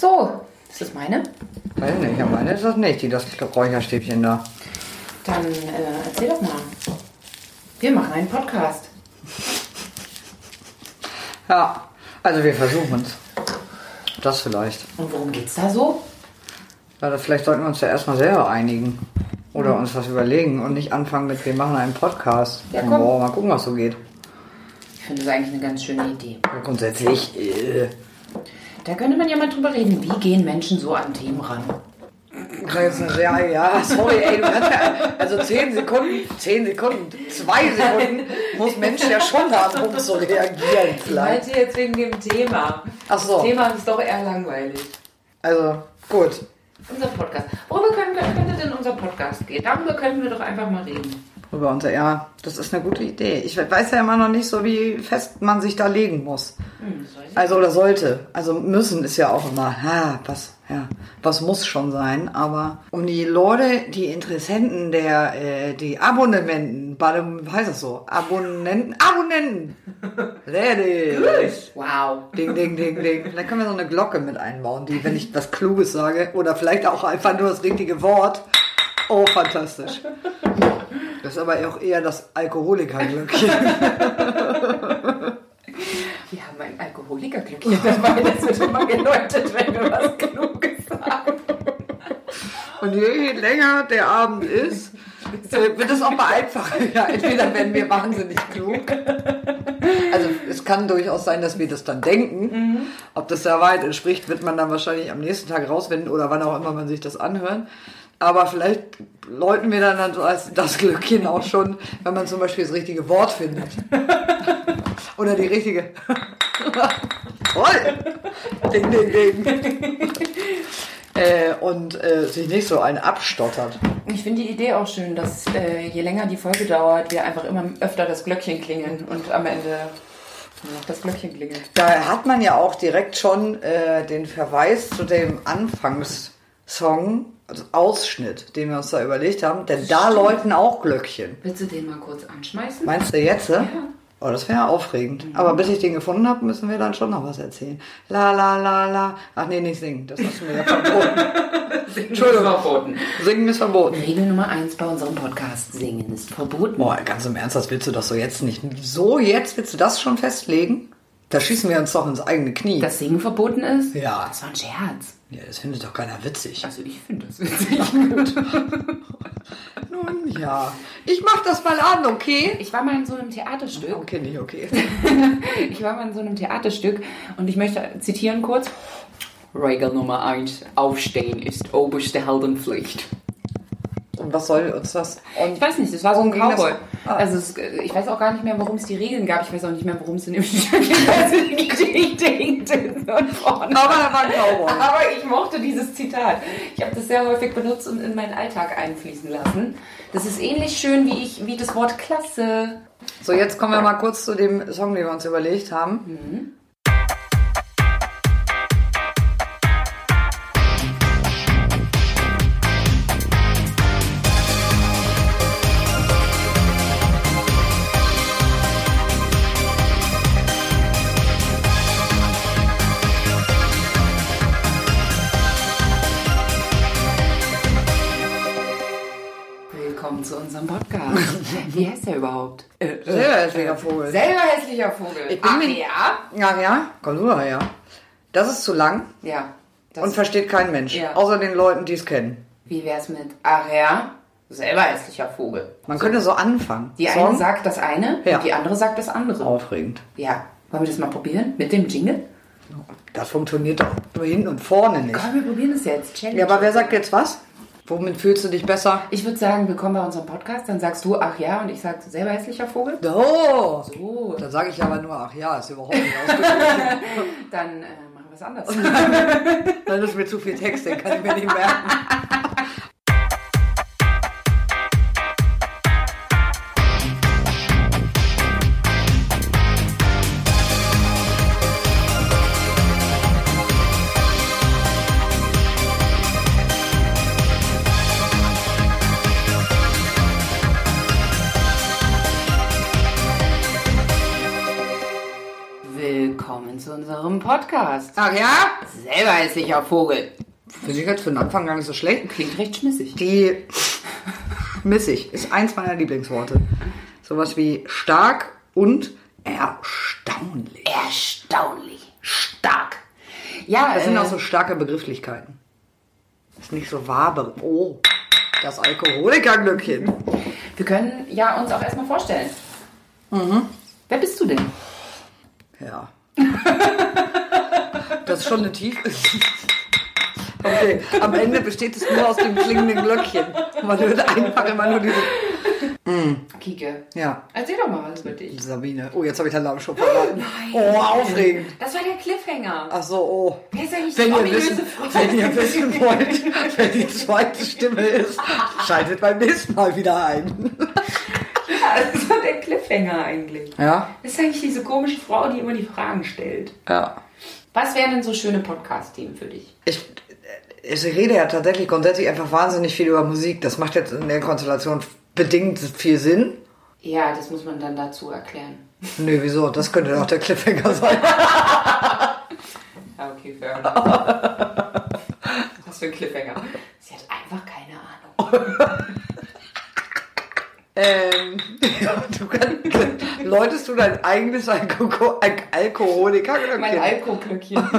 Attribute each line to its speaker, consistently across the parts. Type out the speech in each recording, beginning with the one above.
Speaker 1: So, ist das meine?
Speaker 2: Weiß nicht, ja, meine ist das nicht, die das Räucherstäbchen da.
Speaker 1: Dann äh, erzähl doch mal. Wir machen einen Podcast.
Speaker 2: Ja, also wir versuchen es. Das vielleicht.
Speaker 1: Und worum geht's da so?
Speaker 2: Ja, vielleicht sollten wir uns ja erstmal selber einigen. Oder uns was überlegen und nicht anfangen mit, wir machen einen Podcast.
Speaker 1: Ja,
Speaker 2: Und
Speaker 1: komm.
Speaker 2: boah, mal gucken, was so geht.
Speaker 1: Ich finde das eigentlich eine ganz schöne Idee.
Speaker 2: Ja, Grundsätzlich, äh,
Speaker 1: Da könnte man ja mal drüber reden. Wie gehen Menschen so an Themen ran?
Speaker 2: sehr, ja, sorry, ey, du kannst ja, also 10 Sekunden, 10 Sekunden, 2 Sekunden muss Mensch ja schon haben, um zu reagieren
Speaker 1: Ich
Speaker 2: vielleicht.
Speaker 1: meinte jetzt wegen dem Thema.
Speaker 2: Ach so.
Speaker 1: Das Thema ist doch eher langweilig.
Speaker 2: Also, gut.
Speaker 1: Unser Podcast. Worüber können, könnte denn unser Podcast gehen? Darüber könnten wir doch einfach mal reden.
Speaker 2: Über unser, ja, das ist eine gute Idee. Ich weiß ja immer noch nicht so, wie fest man sich da legen muss.
Speaker 1: Hm.
Speaker 2: Also oder sollte. Also müssen ist ja auch immer, ha, was, ja, was muss schon sein. Aber um die Leute, die Interessenten, der, äh, die Abonnementen, bei dem, wie heißt das so? Abonnenten, Abonnenten. Ready.
Speaker 1: Wow.
Speaker 2: Ding, ding, ding, ding. Vielleicht können wir so eine Glocke mit einbauen, die, wenn ich was Kluges sage, oder vielleicht auch einfach nur das richtige Wort. Oh, fantastisch. Das ist aber auch eher das Alkoholikerglöckchen.
Speaker 1: Wir haben ein Alkoholikerglückchen dabei. Das wird immer geläutet, wenn wir was Kluges sagen.
Speaker 2: Und je länger der Abend ist, äh, wird es auch mal einfacher. Ja, entweder werden wir wahnsinnig klug. Also es kann durchaus sein, dass wir das dann denken. Ob das der Wahrheit entspricht, wird man dann wahrscheinlich am nächsten Tag rausfinden oder wann auch immer man sich das anhört. Aber vielleicht läuten wir dann, dann so als das Glückchen auch schon, wenn man zum Beispiel das richtige Wort findet. Oder die richtige. Toll! Ding, ding, ding. Äh, und äh, sich nicht so einen abstottert.
Speaker 1: Ich finde die Idee auch schön, dass äh, je länger die Folge dauert, wir einfach immer öfter das Glöckchen klingeln und am Ende noch das Glöckchen klingelt.
Speaker 2: Da hat man ja auch direkt schon äh, den Verweis zu dem Anfangssong, Ausschnitt, den wir uns da überlegt haben, denn da läuten auch Glöckchen.
Speaker 1: Willst du den mal kurz anschmeißen?
Speaker 2: Meinst du jetzt? Ja. Oh, das wäre aufregend. Aber bis ich den gefunden habe, müssen wir dann schon noch was erzählen. La la la la. Ach nee, nicht singen. Das hast du mir ja verboten.
Speaker 1: Entschuldigung. Verboten.
Speaker 2: Singen ist verboten.
Speaker 1: Regel Nummer eins bei unserem Podcast: Singen ist verboten.
Speaker 2: Boah, ganz im Ernst, das willst du doch so jetzt nicht. So jetzt willst du das schon festlegen? Da schießen wir uns doch ins eigene Knie.
Speaker 1: Dass Singen verboten ist?
Speaker 2: Ja.
Speaker 1: Das war ein Scherz.
Speaker 2: Ja, das findet doch keiner witzig.
Speaker 1: Also ich finde das witzig.
Speaker 2: Nun ja. Ich mach das mal an, okay?
Speaker 1: Ich war mal in so einem Theaterstück.
Speaker 2: Okay, nicht okay.
Speaker 1: Ich war mal in so einem Theaterstück und ich möchte zitieren kurz. Regel Nummer eins: Aufstehen ist oberste Heldenpflicht.
Speaker 2: Und was soll uns das? Und
Speaker 1: Ich weiß nicht, das war so ein? Cowboy.
Speaker 2: Ah.
Speaker 1: Also es, ich weiß auch gar nicht mehr, warum es die Regeln gab. Ich weiß auch nicht mehr, worum es in dem Stück ging. Die Geschichte vorne.
Speaker 2: Aber er war ein Cowboy.
Speaker 1: Aber ich mochte dieses Zitat. Ich habe das sehr häufig benutzt und in meinen Alltag einfließen lassen. Das ist ähnlich schön wie ich, wie das Wort Klasse.
Speaker 2: So, jetzt kommen wir mal kurz zu dem Song, den wir uns überlegt haben.
Speaker 1: Willkommen Wie heißt der überhaupt? Äh,
Speaker 2: Sehr hässlicher Vogel.
Speaker 1: Selber hässlicher Vogel.
Speaker 2: Ich bin
Speaker 1: Ach
Speaker 2: mir-
Speaker 1: ja?
Speaker 2: Ja, ja, du her. Das ist zu lang
Speaker 1: Ja.
Speaker 2: Und versteht kein Mensch.
Speaker 1: Ja.
Speaker 2: Außer den Leuten, die es kennen.
Speaker 1: wie wär's mit Ach ja? Selber hässlicher Vogel.
Speaker 2: Man könnte so anfangen.
Speaker 1: Die
Speaker 2: Song?
Speaker 1: eine sagt das eine
Speaker 2: Ja.
Speaker 1: und die andere sagt das andere.
Speaker 2: Aufregend.
Speaker 1: Ja. Wollen wir das mal probieren? Mit dem Jingle?
Speaker 2: Das funktioniert doch nur hinten und vorne nicht.
Speaker 1: Komm, wir probieren das jetzt. Challenge.
Speaker 2: Ja, aber wer sagt jetzt was? Womit fühlst du dich besser?
Speaker 1: Ich würde sagen, willkommen bei unserem Podcast. Dann sagst du Ach ja und ich sag selber hässlicher Vogel.
Speaker 2: Oh!
Speaker 1: So,
Speaker 2: Dann sage ich aber nur, ach ja, ist überhaupt nicht ausgesprochen.
Speaker 1: dann äh, machen wir es anders.
Speaker 2: Dann ist mir zu viel Text, den kann ich mir nicht merken.
Speaker 1: zu unserem Podcast.
Speaker 2: Ach ja?
Speaker 1: Selber hässlicher Vogel.
Speaker 2: Finde ich jetzt für den Anfang gar nicht so schlecht.
Speaker 1: Klingt recht schmissig.
Speaker 2: Die missig ist eins meiner Lieblingsworte. Sowas wie stark und erstaunlich.
Speaker 1: Erstaunlich. Stark. Ja,
Speaker 2: Das sind
Speaker 1: äh,
Speaker 2: auch so starke Begrifflichkeiten. Ist nicht so waber. Oh, das Alkoholikerglückchen.
Speaker 1: wir können ja uns auch erstmal vorstellen. Wer bist du denn?
Speaker 2: Ja. Das ist schon eine Tiefe. Okay, am Ende besteht es nur aus dem klingenden Glöckchen. Man hört einfach immer nur diese.
Speaker 1: Kike.
Speaker 2: Ja,
Speaker 1: Erzähl doch mal was über dich.
Speaker 2: Sabine. Oh, jetzt habe ich den Namen schon verraten. Oh, aufregend.
Speaker 1: Das war der Cliffhanger.
Speaker 2: Ach so, oh.
Speaker 1: Wer ist eigentlich
Speaker 2: Wenn
Speaker 1: die
Speaker 2: ihr, wissen, wenn ihr wissen wollt, wer die zweite Stimme ist, schaltet beim nächsten Mal wieder ein.
Speaker 1: War der Cliffhanger eigentlich.
Speaker 2: Ja?
Speaker 1: Das ist eigentlich diese komische Frau, die immer die Fragen stellt.
Speaker 2: Ja.
Speaker 1: Was wären denn so schöne Podcast-Themen für dich?
Speaker 2: Ich, ich rede ja tatsächlich grundsätzlich einfach wahnsinnig viel über Musik. Das macht jetzt in der Konstellation bedingt viel Sinn.
Speaker 1: Ja, das muss man dann dazu erklären.
Speaker 2: Nö, wieso? Das könnte doch der Cliffhanger sein.
Speaker 1: Ja, okay, fair enough. Was für ein Cliffhanger. Sie hat einfach keine Ahnung.
Speaker 2: Ähm, du kannst, läutest du dein eigenes Alko Al Alkoholiker
Speaker 1: Mein Alkoholglöckchen.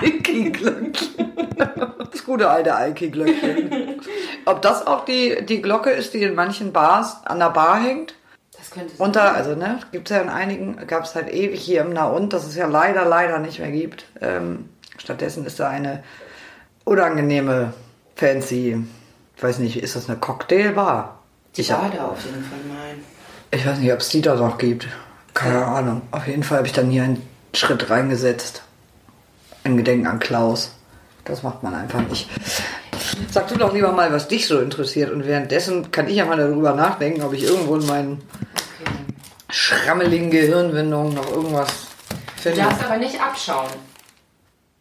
Speaker 2: Alki-Glöckchen. Das gute alte Alki-Glöckchen. Ob das auch die, die Glocke ist, die in manchen Bars an der Bar hängt?
Speaker 1: Das könnte sein.
Speaker 2: Unter, also ne, gibt es ja in einigen, gab es halt ewig hier im Na-und, das es ja leider, leider nicht mehr gibt. Ähm, stattdessen ist da eine unangenehme, fancy, ich weiß nicht, ist das eine Cocktailbar?
Speaker 1: Die
Speaker 2: Ich
Speaker 1: war da auf jeden Fall mal.
Speaker 2: Ich weiß nicht, ob es die da noch gibt. Keine Ahnung. Auf jeden Fall habe ich dann hier einen Schritt reingesetzt. Im Gedenken an Klaus. Das macht man einfach nicht. Sag du doch lieber mal, was dich so interessiert. Und währenddessen kann ich ja mal darüber nachdenken, ob ich irgendwo in meinen
Speaker 1: Okay.
Speaker 2: schrammeligen Gehirnwindungen noch irgendwas
Speaker 1: Du
Speaker 2: finde.
Speaker 1: darfst aber nicht abschauen.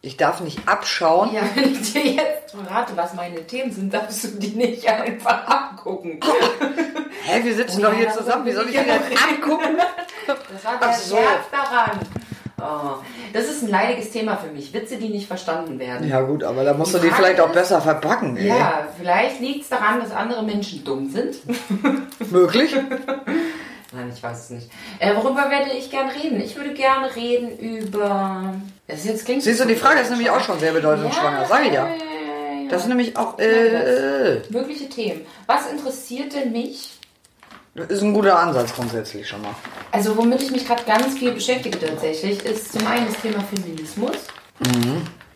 Speaker 2: Ich darf nicht abschauen.
Speaker 1: Ja, wenn ich dir jetzt verrate, was meine Themen sind, darfst du die nicht einfach abgucken.
Speaker 2: Hä, wir sitzen
Speaker 1: Oh
Speaker 2: doch hier
Speaker 1: ja,
Speaker 2: zusammen. Wie soll ich
Speaker 1: ja
Speaker 2: denn
Speaker 1: noch
Speaker 2: angucken?
Speaker 1: Das war der
Speaker 2: Ach so.
Speaker 1: Scherz daran. Oh, das ist ein leidiges Thema für mich. Witze, die nicht verstanden werden.
Speaker 2: Ja gut, aber da musst
Speaker 1: Die
Speaker 2: du die vielleicht auch
Speaker 1: ist-
Speaker 2: besser verpacken. Ey.
Speaker 1: Ja, vielleicht liegt es daran, dass andere Menschen dumm sind.
Speaker 2: Möglich?
Speaker 1: Nein, ich weiß es nicht. Äh, worüber werde ich gern reden? Ich würde gerne reden über. Das jetzt klingt
Speaker 2: Siehst du, die Frage ist nämlich auch schon sehr bedeutungsschwanger. Sag ich ja.
Speaker 1: ja, ja, ja.
Speaker 2: Das ist nämlich auch äh,
Speaker 1: Mögliche Themen. Was interessiert denn mich?
Speaker 2: ist ein guter Ansatz grundsätzlich schon mal.
Speaker 1: Also, womit ich mich gerade ganz viel beschäftige tatsächlich, ist zum einen das Thema Feminismus.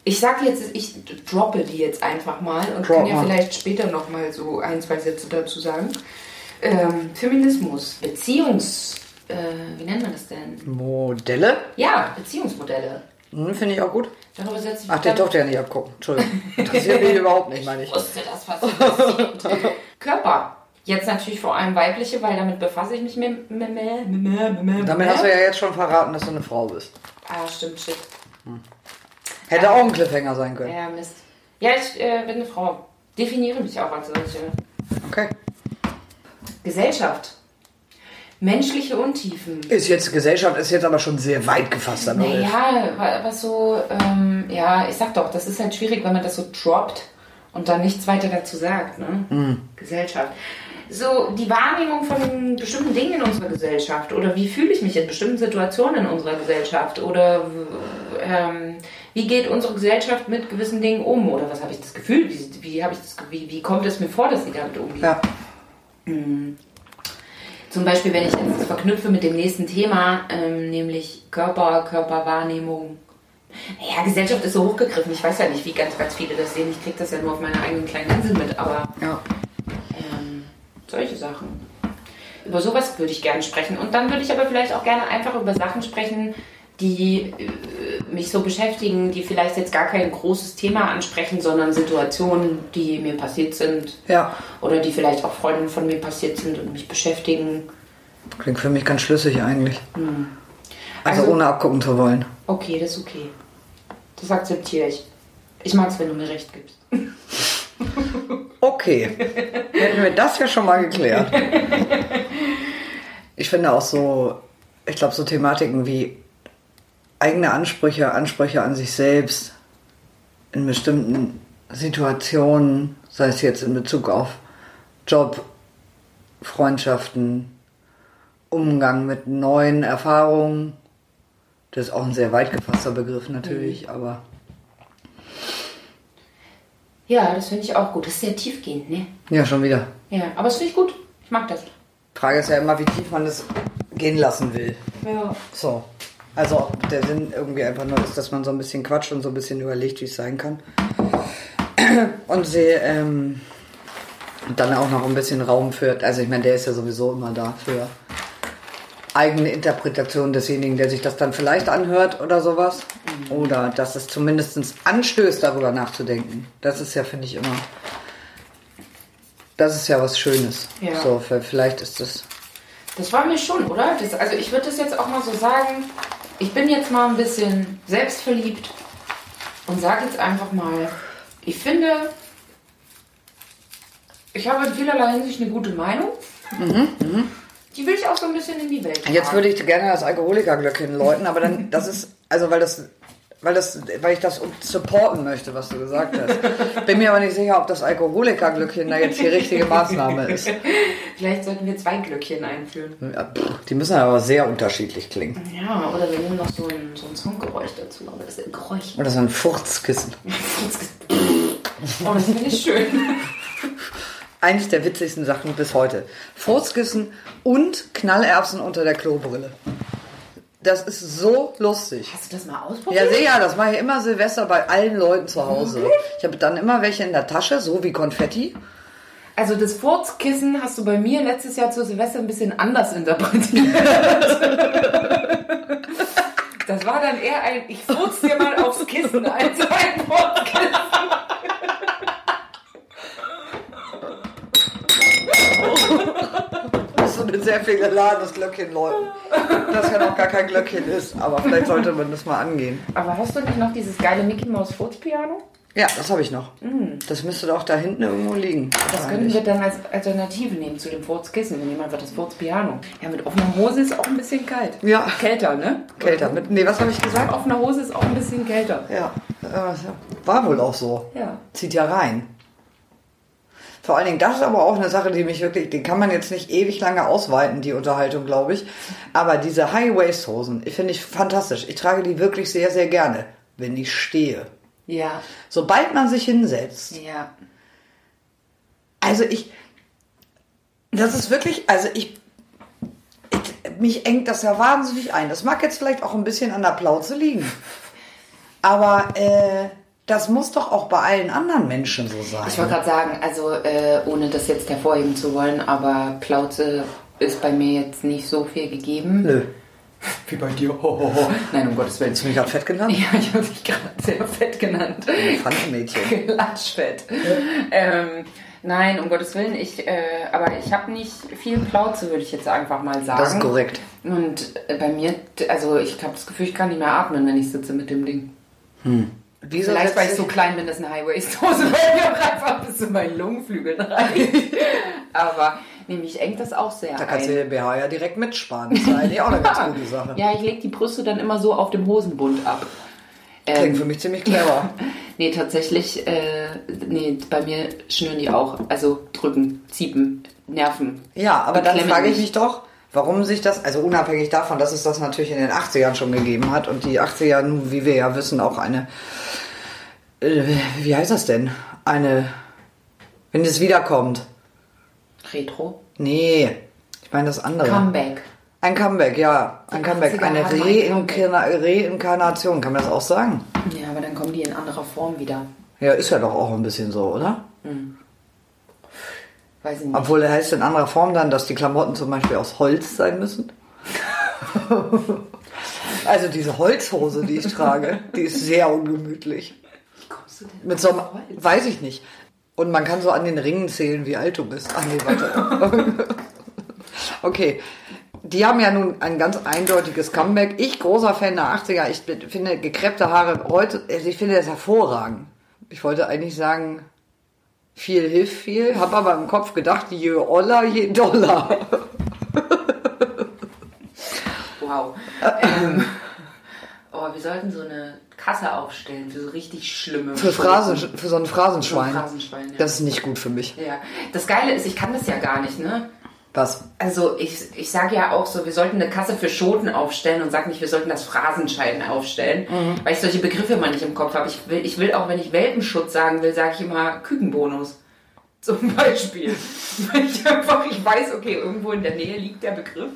Speaker 1: Ich sage jetzt, ich droppe die jetzt einfach mal und
Speaker 2: Drop
Speaker 1: kann ja
Speaker 2: mal.
Speaker 1: vielleicht später nochmal so ein, zwei Sätze dazu sagen. Ähm, Feminismus, Beziehungs... Äh, wie nennt man das denn?
Speaker 2: Modelle?
Speaker 1: Ja, Beziehungsmodelle.
Speaker 2: Hm, Finde ich auch gut.
Speaker 1: Darüber setze ich
Speaker 2: Ach, der durfte ja nicht abgucken. Entschuldigung. Interessiert mich überhaupt nicht, meine ich.
Speaker 1: Ich wusste, was passiert. Körper. Jetzt natürlich vor allem weibliche, weil damit befasse ich mich mehr. mehr, mehr, mehr, mehr.
Speaker 2: Damit hast du ja jetzt schon verraten, dass du eine Frau bist.
Speaker 1: Ah, stimmt, shit.
Speaker 2: Hätte auch ein Cliffhanger sein können.
Speaker 1: Ja, Mist. Ja, ich äh, bin eine Frau. Definiere mich auch als solche.
Speaker 2: Okay.
Speaker 1: Gesellschaft. Menschliche Untiefen.
Speaker 2: Ist jetzt, Gesellschaft ist jetzt aber schon sehr weit gefasst. damit.
Speaker 1: Naja, wa- was so, ähm, ja, ich sag doch, das ist halt schwierig, wenn man das so droppt und dann nichts weiter dazu sagt, ne? Gesellschaft. So, die Wahrnehmung von bestimmten Dingen in unserer Gesellschaft oder wie fühle ich mich in bestimmten Situationen in unserer Gesellschaft oder ähm, wie geht unsere Gesellschaft mit gewissen Dingen um oder was habe ich das Gefühl, wie, wie, ich das, wie, wie kommt es mir vor, dass sie damit umgeht?
Speaker 2: Ja.
Speaker 1: Zum Beispiel, wenn ich jetzt das verknüpfe mit dem nächsten Thema, ähm, nämlich Körper, Körperwahrnehmung. Naja, Gesellschaft ist so hochgegriffen. Ich weiß ja nicht, wie ganz, ganz viele das sehen. Ich kriege das ja nur auf meiner eigenen kleinen Insel mit, aber
Speaker 2: Ja.
Speaker 1: ähm, solche Sachen. Über sowas würde ich gerne sprechen. Und dann würde ich aber vielleicht auch gerne einfach über Sachen sprechen, die äh, mich so beschäftigen, die vielleicht jetzt gar kein großes Thema ansprechen, sondern Situationen, die mir passiert sind.
Speaker 2: Ja.
Speaker 1: Oder die vielleicht auch Freundinnen von mir passiert sind und mich beschäftigen.
Speaker 2: Klingt für mich ganz schlüssig eigentlich. Also,
Speaker 1: Also-
Speaker 2: ohne abgucken zu wollen.
Speaker 1: Okay, das ist okay. Das akzeptiere ich. Ich mag es, wenn du mir recht gibst.
Speaker 2: Okay. Hätten wir das ja schon mal geklärt. Ich finde auch so, ich glaube, so Thematiken wie eigene Ansprüche, Ansprüche an sich selbst in bestimmten Situationen, sei es jetzt in Bezug auf Job, Freundschaften, Umgang mit neuen Erfahrungen. Das ist auch ein sehr weit gefasster Begriff natürlich, aber
Speaker 1: Ja, das finde ich auch gut. Das ist sehr tiefgehend, ne?
Speaker 2: ja, schon wieder.
Speaker 1: Ja, aber das finde ich gut. Ich mag das.
Speaker 2: Frage ist ja immer, wie tief man das gehen lassen will.
Speaker 1: Ja.
Speaker 2: So. Also ob der Sinn irgendwie einfach nur ist, dass man so ein bisschen quatscht und so ein bisschen überlegt, wie es sein kann. Und sie ähm, dann auch noch ein bisschen Raum führt. Also ich meine, der ist ja sowieso immer da für eigene Interpretation desjenigen, der sich das dann vielleicht anhört oder sowas. Oder dass es zumindest anstößt, darüber nachzudenken. Das ist ja, finde ich, immer. Das ist ja was Schönes.
Speaker 1: Ja.
Speaker 2: So, vielleicht ist das.
Speaker 1: Das war mir schon, oder? Das, also ich würde das jetzt auch mal so sagen. Ich bin jetzt mal ein bisschen selbstverliebt und sage jetzt einfach mal, ich finde, ich habe in vielerlei Hinsicht eine gute Meinung. Die will ich auch so ein bisschen in die Welt tragen.
Speaker 2: Jetzt würde ich gerne das Alkoholikerglöckchen läuten, aber dann, das ist, also weil das, weil das, weil ich das supporten möchte, was du gesagt hast. Bin mir aber nicht sicher, ob das Alkoholikerglöckchen da jetzt die richtige Maßnahme ist.
Speaker 1: Vielleicht sollten wir zwei Glöckchen einführen.
Speaker 2: Ja, pff, die müssen aber sehr unterschiedlich klingen.
Speaker 1: Ja, oder wir nehmen noch so ein, so ein Songgeräusch dazu. Aber das ist ein Geräusch.
Speaker 2: Oder so ein Furzkissen.
Speaker 1: Oh, das finde ich schön.
Speaker 2: Eines der witzigsten Sachen bis heute. Furzkissen und Knallerbsen unter der Klobrille. Das ist so lustig.
Speaker 1: Hast du das mal ausprobiert?
Speaker 2: Ja, sehr, das mache ich immer Silvester bei allen Leuten zu Hause. Ich habe dann immer welche in der Tasche, so wie Konfetti.
Speaker 1: Also das Furzkissen hast du bei mir letztes Jahr zu Silvester ein bisschen anders interpretiert. Das war dann eher ein, ich furz dir mal aufs Kissen als ein Furzkissen.
Speaker 2: Ist mit sehr viel Elan das Glöckchen läuten. Das ja noch gar kein Glöckchen ist, aber vielleicht sollte man das mal angehen.
Speaker 1: Aber hast du nicht noch dieses geile Mickey Mouse Furzpiano?
Speaker 2: Ja, das habe ich noch. Das müsste doch da hinten irgendwo liegen.
Speaker 1: Das können wir dann als Alternative nehmen zu dem Furzkissen. Wir nehmen einfach das Furzpiano. Ja, mit offener Hose ist auch ein bisschen kalt.
Speaker 2: Ja.
Speaker 1: Kälter, ne?
Speaker 2: Kälter. Mit, nee, was habe ich gesagt?
Speaker 1: Mit offener Hose ist auch ein bisschen kälter.
Speaker 2: Ja, äh, war wohl auch so.
Speaker 1: Ja.
Speaker 2: Zieht ja rein. Vor allen Dingen, das ist aber auch eine Sache, die mich wirklich, die kann man jetzt nicht ewig lange ausweiten, die Unterhaltung, glaube ich. Aber diese High-Waist-Hosen, ich finde ich fantastisch. Ich trage die wirklich sehr, sehr gerne, wenn ich stehe.
Speaker 1: Ja.
Speaker 2: Sobald man sich hinsetzt,
Speaker 1: Ja.
Speaker 2: also ich, das ist wirklich, also ich, ich, mich engt das ja wahnsinnig ein. Das mag jetzt vielleicht auch ein bisschen an der Plauze liegen. Aber äh, das muss doch auch bei allen anderen Menschen so sein.
Speaker 1: Ich wollte gerade sagen, also äh, ohne das jetzt hervorheben zu wollen, aber Plauze ist bei mir jetzt nicht so viel gegeben.
Speaker 2: Nö.
Speaker 1: Wie bei dir. Ho, ho, ho. Nein, um Gottes Willen.
Speaker 2: Hast du mich gerade fett genannt?
Speaker 1: Ja, ich habe dich gerade sehr fett genannt.
Speaker 2: Pfannenmädchen.
Speaker 1: Klatschfett. Ähm, nein, um Gottes Willen, ich, äh, aber ich habe nicht viel Plauze, würde ich jetzt einfach mal sagen.
Speaker 2: Das ist korrekt.
Speaker 1: Und äh, bei mir, also ich habe das Gefühl, ich kann nicht mehr atmen, wenn ich sitze mit dem Ding.
Speaker 2: Wieso
Speaker 1: Vielleicht, weil ich so klein bin, dass eine High-Waist-Hose bei mir auch einfach bis zu meinen Lungenflügeln reicht. Aber nee, mich engt das auch sehr
Speaker 2: Da kannst du
Speaker 1: ein.
Speaker 2: den BH ja direkt mitsparen. Das ist eigentlich auch eine ganz gute Sache.
Speaker 1: Ja, ich lege die Brüste dann immer so auf dem Hosenbund ab.
Speaker 2: Klingt
Speaker 1: Ähm,
Speaker 2: für mich ziemlich clever.
Speaker 1: nee, tatsächlich, äh, nee, bei mir schnüren die auch. Also drücken, ziepen, nerven.
Speaker 2: Ja, aber dann frage ich
Speaker 1: mich.
Speaker 2: mich doch, warum sich das, also unabhängig davon, dass es das natürlich in den 80ern schon gegeben hat und die 80er, nun, wie wir ja wissen, auch eine, äh, wie heißt das denn? Eine, wenn es wiederkommt.
Speaker 1: Retro.
Speaker 2: Nee, ich meine das andere.
Speaker 1: Comeback.
Speaker 2: Ein Comeback, ja. Ein
Speaker 1: Die
Speaker 2: Comeback.
Speaker 1: 80er
Speaker 2: Eine Reinkarna Reinkarnation, kann man das auch sagen?
Speaker 1: Ja, aber dann kommen die in anderer Form wieder.
Speaker 2: Ja, ist ja doch auch ein bisschen so, oder?
Speaker 1: Weiß ich nicht.
Speaker 2: Obwohl heißt in anderer Form dann, dass die Klamotten zum Beispiel aus Holz sein müssen. also diese Holzhose, die ich trage, die ist sehr ungemütlich.
Speaker 1: Du denn
Speaker 2: Mit so einem, weiß ich nicht. Und man kann so an den Ringen zählen, wie alt du bist. Ach nee, warte. okay. Die haben ja nun ein ganz eindeutiges Comeback. Ich, großer Fan der 80er, ich finde gekreppte Haare heute, also ich finde das hervorragend. Ich wollte eigentlich sagen, viel hilft viel, habe aber im Kopf gedacht, je oller, je doller.
Speaker 1: Wow. ähm, oh, wir sollten so eine Kasse aufstellen für so richtig schlimme.
Speaker 2: Für, Phrasen, für so ein Phrasenschwein.
Speaker 1: So ein Phrasenschwein, ja.
Speaker 2: Das ist nicht gut für mich.
Speaker 1: Ja. Das Geile ist, ich kann das ja gar nicht, ne?
Speaker 2: Was?
Speaker 1: Also ich, ich sage ja auch so, wir sollten eine Kasse für Schoten aufstellen und sage nicht, wir sollten das Phrasenscheiden aufstellen, weil ich solche Begriffe immer nicht im Kopf habe. Ich will, ich will auch, wenn ich Welpenschutz sagen will, sage ich immer Kükenbonus. Zum Beispiel. Weil ich einfach, ich weiß, okay, irgendwo in der Nähe liegt der Begriff.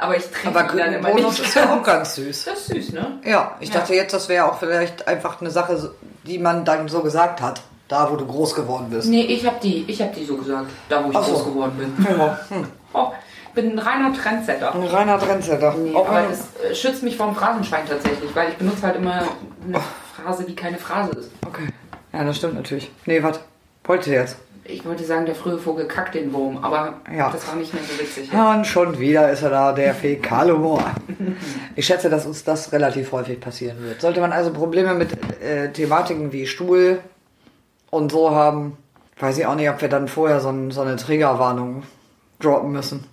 Speaker 1: Aber ich trinke
Speaker 2: Aber
Speaker 1: dann immer
Speaker 2: Bonus ist ja auch ganz süß.
Speaker 1: Das ist süß, ne?
Speaker 2: Ja, ich
Speaker 1: Ja.
Speaker 2: dachte jetzt, das wäre auch vielleicht einfach eine Sache, die man dann so gesagt hat, da wo du groß geworden bist.
Speaker 1: Nee, ich habe die, ich hab die so gesagt, da wo ich
Speaker 2: Ach so.
Speaker 1: groß geworden bin.
Speaker 2: Ja, hm.
Speaker 1: Oh, ich bin ein reiner Trendsetter.
Speaker 2: Ein reiner Trendsetter.
Speaker 1: Nee,
Speaker 2: Auch
Speaker 1: aber
Speaker 2: wenn-
Speaker 1: es äh, schützt mich vor dem Phrasenschwein tatsächlich, weil ich benutze halt immer eine Phrase, die keine Phrase ist.
Speaker 2: okay. Ja, das stimmt natürlich. Nee, was? Wollte jetzt?
Speaker 1: Ich wollte sagen, der frühe Vogel kackt den Wurm, aber
Speaker 2: Ja.
Speaker 1: das war nicht mehr so witzig.
Speaker 2: Ja, und schon wieder ist er da, der Fäkalhumor. Ich schätze, dass uns das relativ häufig passieren wird. Sollte man also Probleme mit äh, Thematiken wie Stuhl und so haben, weiß ich auch nicht, ob wir dann vorher so, ein, so eine Triggerwarnung droppen müssen.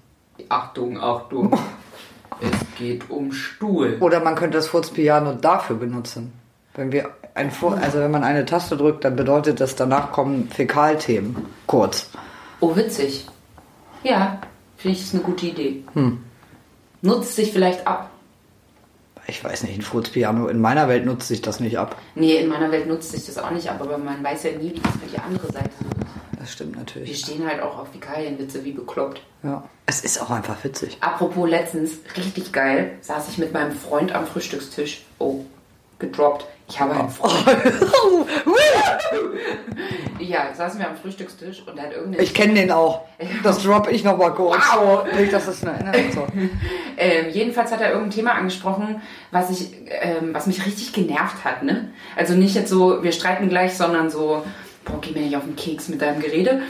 Speaker 1: Achtung, Achtung. es geht um Stuhl.
Speaker 2: Oder man könnte das Furzpiano dafür benutzen. Wenn wir ein also wenn man eine Taste drückt, dann bedeutet das, danach kommen Fäkalthemen. Kurz.
Speaker 1: Oh, witzig. Ja, finde ich, ist eine gute Idee. Nutzt sich vielleicht ab.
Speaker 2: Ich weiß nicht, ein Furzpiano. In meiner Welt nutzt sich das nicht ab.
Speaker 1: Nee, in meiner Welt nutzt sich das auch nicht ab, aber man weiß ja nie, wie das für die andere Seite ist.
Speaker 2: Das stimmt
Speaker 1: Wir
Speaker 2: natürlich.
Speaker 1: stehen halt auch auf Fäkalienwitze wie bekloppt.
Speaker 2: Ja. Es ist auch einfach witzig.
Speaker 1: Apropos letztens, richtig geil, saß ich mit meinem Freund am Frühstückstisch. Oh, gedroppt. Ich habe einen Freund. Ja, saßen wir am Frühstückstisch und hat irgendeine...
Speaker 2: Ich kenne den auch. Das droppe ich noch mal kurz.
Speaker 1: Wow.
Speaker 2: Nicht, dass das eine Erinnerung so.
Speaker 1: Ähm, jedenfalls hat er irgendein Thema angesprochen, was, ich, ähm, was mich richtig genervt hat. Ne? Also nicht jetzt so, wir streiten gleich, sondern so, boah, geh mir nicht auf den Keks mit deinem Gerede.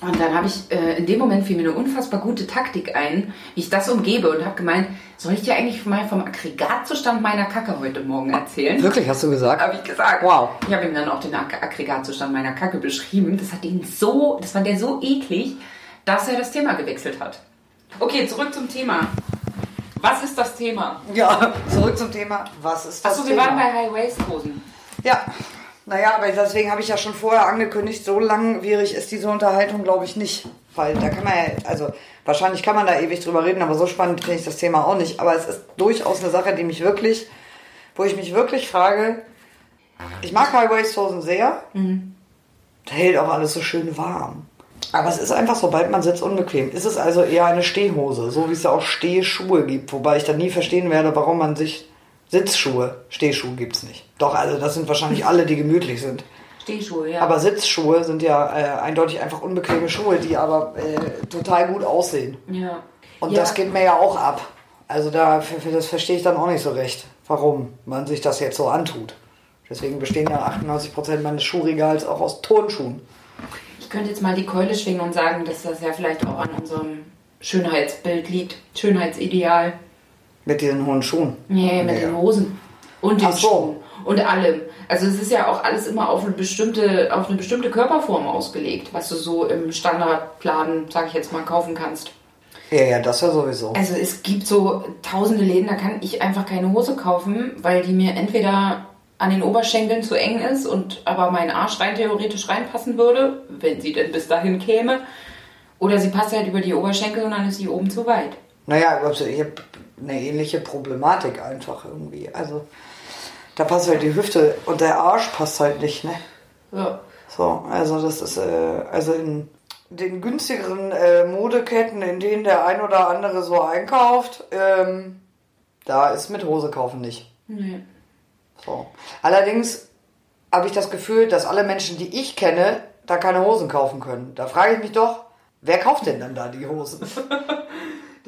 Speaker 1: Und dann habe ich, äh, in dem Moment fiel mir eine unfassbar gute Taktik ein, wie ich das umgebe und habe gemeint, soll ich dir eigentlich mal vom Aggregatzustand meiner Kacke heute Morgen erzählen?
Speaker 2: Wirklich, hast du gesagt?
Speaker 1: Habe ich gesagt.
Speaker 2: Wow.
Speaker 1: Ich habe ihm dann auch den Ag Aggregatzustand meiner Kacke beschrieben. Das hat ihn so, das fand er so eklig, dass er das Thema gewechselt hat. Okay, zurück zum Thema. Was ist das Thema?
Speaker 2: Ja, zurück zum Thema. Was ist das
Speaker 1: Achso, wir
Speaker 2: Thema?
Speaker 1: waren bei High Waist Hosen.
Speaker 2: Ja, naja, aber deswegen habe ich ja schon vorher angekündigt, so langwierig ist diese Unterhaltung, glaube ich, nicht. Weil da kann man ja, also wahrscheinlich kann man da ewig drüber reden, aber so spannend finde ich das Thema auch nicht. Aber es ist durchaus eine Sache, die mich wirklich, wo ich mich wirklich frage, ich mag High-Waist-Hosen sehr. Da hält auch alles so schön warm. Aber es ist einfach, sobald man sitzt, unbequem. Ist es also eher eine Stehhose, so wie es ja auch Stehschuhe gibt. Wobei ich dann nie verstehen werde, warum man sich Sitzschuhe, Stehschuhe gibt's nicht. Doch, also das sind wahrscheinlich alle, die gemütlich sind.
Speaker 1: Stehschuhe, ja.
Speaker 2: Aber Sitzschuhe sind ja äh, eindeutig einfach unbequeme Schuhe, die aber äh, total gut aussehen.
Speaker 1: ja.
Speaker 2: Und
Speaker 1: ja.
Speaker 2: das geht mir ja auch ab. Also da, für, für das verstehe ich dann auch nicht so recht, warum man sich das jetzt so antut. Deswegen bestehen ja 98% meines Schuhregals auch aus Turnschuhen.
Speaker 1: Ich könnte jetzt mal die Keule schwingen und sagen, dass das ja vielleicht auch an unserem Schönheitsbild liegt. Schönheitsideal.
Speaker 2: Mit diesen hohen Schuhen.
Speaker 1: Nee, mit
Speaker 2: Ja.
Speaker 1: den Hosen. Und den
Speaker 2: Ach so.
Speaker 1: Schuhen. Und allem. Also es ist ja auch alles immer auf eine bestimmte, auf eine bestimmte Körperform ausgelegt, was du so im Standardladen, sag ich jetzt mal, kaufen kannst.
Speaker 2: Ja, ja, das ja sowieso.
Speaker 1: Also es gibt so tausende Läden, da kann ich einfach keine Hose kaufen, weil die mir entweder an den Oberschenkeln zu eng ist und aber mein Arsch rein theoretisch reinpassen würde, wenn sie denn bis dahin käme. Oder sie passt halt über die Oberschenkel und dann ist sie oben zu weit.
Speaker 2: Naja, also ich habe eine ähnliche Problematik einfach irgendwie. Also da passt halt die Hüfte und der Arsch passt halt nicht, ne?
Speaker 1: Ja.
Speaker 2: So, also das ist, äh, also in den günstigeren äh, Modeketten, in denen der ein oder andere so einkauft, ähm, da ist mit Hose kaufen nicht.
Speaker 1: Nee.
Speaker 2: So. Allerdings habe ich das Gefühl, dass alle Menschen, die ich kenne, da keine Hosen kaufen können. Da frage ich mich doch, wer kauft denn dann da die Hosen?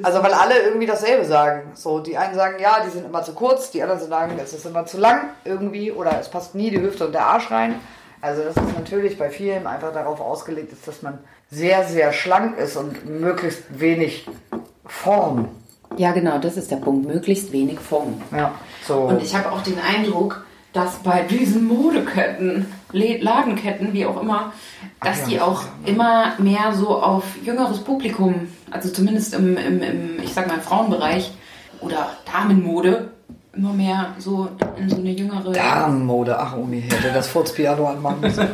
Speaker 2: also weil alle irgendwie dasselbe sagen. So, die einen sagen, ja, die sind immer zu kurz, die anderen sagen, es ist immer zu lang irgendwie oder es passt nie die Hüfte und der Arsch rein. Also das ist natürlich bei vielen einfach darauf ausgelegt ist, dass man sehr, sehr schlank ist und möglichst wenig Form.
Speaker 1: Ja, genau, das ist der Punkt. Möglichst wenig Form.
Speaker 2: Ja, so.
Speaker 1: Und ich habe auch den Eindruck, dass bei diesen Modeketten, Ladenketten, wie auch immer, dass
Speaker 2: ja,
Speaker 1: die auch
Speaker 2: ja-
Speaker 1: immer mehr so auf jüngeres Publikum, also zumindest im, im, im ich sag mal, Frauenbereich oder Damenmode, immer mehr so in so eine jüngere.
Speaker 2: Damenmode, ach Uni, hätte das Furzpiano anmachen müssen.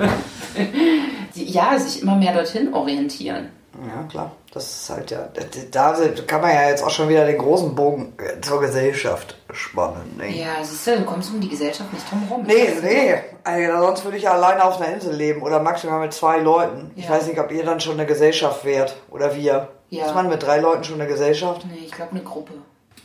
Speaker 1: ja, sich immer mehr dorthin orientieren.
Speaker 2: Ja, klar. Das ist halt ja. Da kann man ja jetzt auch schon wieder den großen Bogen zur Gesellschaft spannen.
Speaker 1: Ne? Ja, siehst du, du kommst um die Gesellschaft nicht drum rum.
Speaker 2: Nee, nee. Also, sonst würde ich ja alleine auf einer Insel leben oder maximal mit zwei Leuten. Ja. Ich weiß nicht, ob ihr dann schon eine Gesellschaft wärt oder wir. Ja. Ist man mit drei Leuten schon eine Gesellschaft?
Speaker 1: Nee, ich glaube eine Gruppe.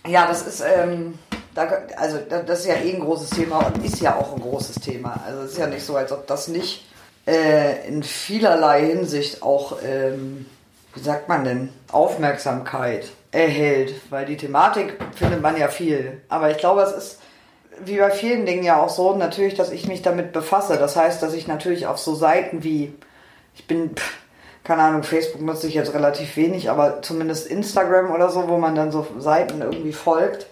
Speaker 2: Ja, das ist, ähm, da, also das ist ja eh ein großes Thema und ist ja auch ein großes Thema. Also es ist ja nicht so, als ob das nicht äh, in vielerlei Hinsicht auch, ähm, wie sagt man denn, Aufmerksamkeit erhält. Weil die Thematik findet man ja viel. Aber ich glaube, es ist wie bei vielen Dingen ja auch so, natürlich, dass ich mich damit befasse. Das heißt, dass ich natürlich auf so Seiten wie, ich bin, keine Ahnung, Facebook nutze ich jetzt relativ wenig, aber zumindest Instagram oder so, wo man dann so Seiten irgendwie folgt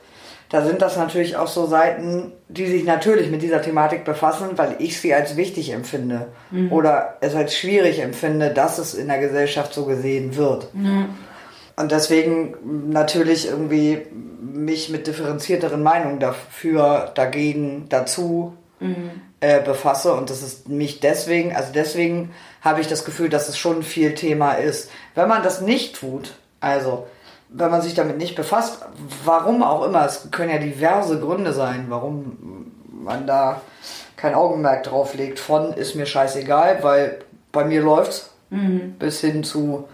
Speaker 2: da sind das natürlich auch so Seiten, die sich natürlich mit dieser Thematik befassen, weil ich sie als wichtig empfinde mhm. oder es als schwierig empfinde, dass es in der Gesellschaft so gesehen wird. Mhm. Und deswegen natürlich irgendwie mich mit differenzierteren Meinungen dafür, dagegen, dazu mhm. äh, befasse. Und das ist mich deswegen, also deswegen habe ich das Gefühl, dass es schon viel Thema ist. Wenn man das nicht tut, also wenn man sich damit nicht befasst, warum auch immer, es können ja diverse Gründe sein, warum man da kein Augenmerk drauf legt. Von ist mir scheißegal, weil bei mir läuft's. Mhm. Bis hin zu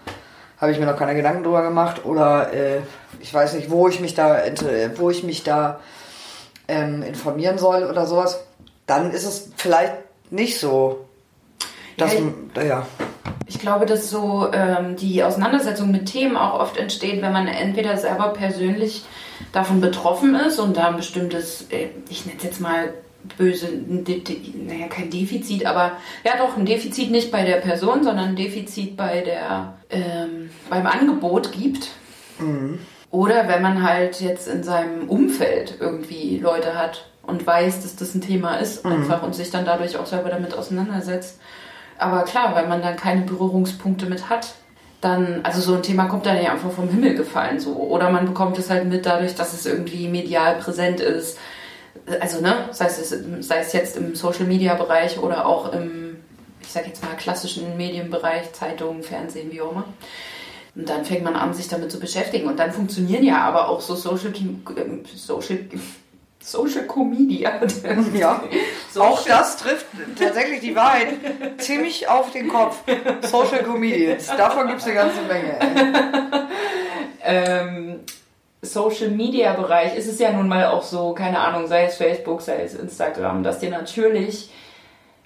Speaker 2: habe ich mir noch keine Gedanken drüber gemacht oder äh, ich weiß nicht, wo ich mich da, wo ich mich da ähm, informieren soll oder sowas. Dann ist es vielleicht nicht so, dass ja, ja
Speaker 1: ich glaube, dass so ähm, die Auseinandersetzung mit Themen auch oft entsteht, wenn man entweder selber persönlich davon betroffen ist und da ein bestimmtes, äh, ich nenne es jetzt mal böse, naja, kein Defizit, aber ja doch, ein Defizit nicht bei der Person, sondern ein Defizit bei der, ähm, beim Angebot gibt. Mhm. Oder wenn man halt jetzt in seinem Umfeld irgendwie Leute hat und weiß, dass das ein Thema ist, mhm. einfach und sich dann dadurch auch selber damit auseinandersetzt. Aber klar, wenn man dann keine Berührungspunkte mit hat, dann, also so ein Thema kommt dann ja einfach vom Himmel gefallen so. Oder man bekommt es halt mit dadurch, dass es irgendwie medial präsent ist. Also, ne, sei es, sei es jetzt im Social Media Bereich oder auch im, ich sag jetzt mal, klassischen Medienbereich, Zeitungen, Fernsehen, wie auch immer. Und dann fängt man an, sich damit zu beschäftigen. Und dann funktionieren ja aber auch so Social, äh, Social Social Comedia.
Speaker 2: Ja, Social. auch das trifft tatsächlich die Wahrheit ziemlich auf den Kopf. Social Comedians, davon gibt es eine ganze Menge.
Speaker 1: ähm, Social Media Bereich ist es ja nun mal auch so, keine Ahnung, sei es Facebook, sei es Instagram, dass dir natürlich,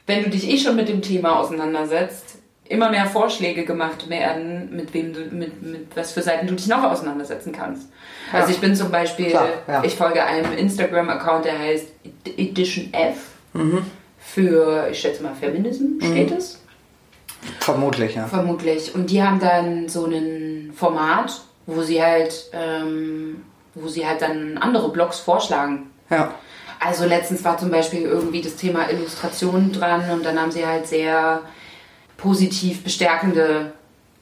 Speaker 1: wenn du dich eh schon mit dem Thema auseinandersetzt, immer mehr Vorschläge gemacht werden, mit wem du, mit, mit was für Seiten du dich noch auseinandersetzen kannst. Ja. Also ich bin zum Beispiel, Klar, ja. ich folge einem Instagram-Account, der heißt Edition F. Mhm. Für, ich schätze mal, Feminism steht mhm. es.
Speaker 2: Vermutlich, ja.
Speaker 1: Vermutlich. Und die haben dann so ein Format, wo sie halt, ähm, wo sie halt dann andere Blogs vorschlagen.
Speaker 2: Ja.
Speaker 1: Also letztens war zum Beispiel irgendwie das Thema Illustration dran und dann haben sie halt sehr positiv bestärkende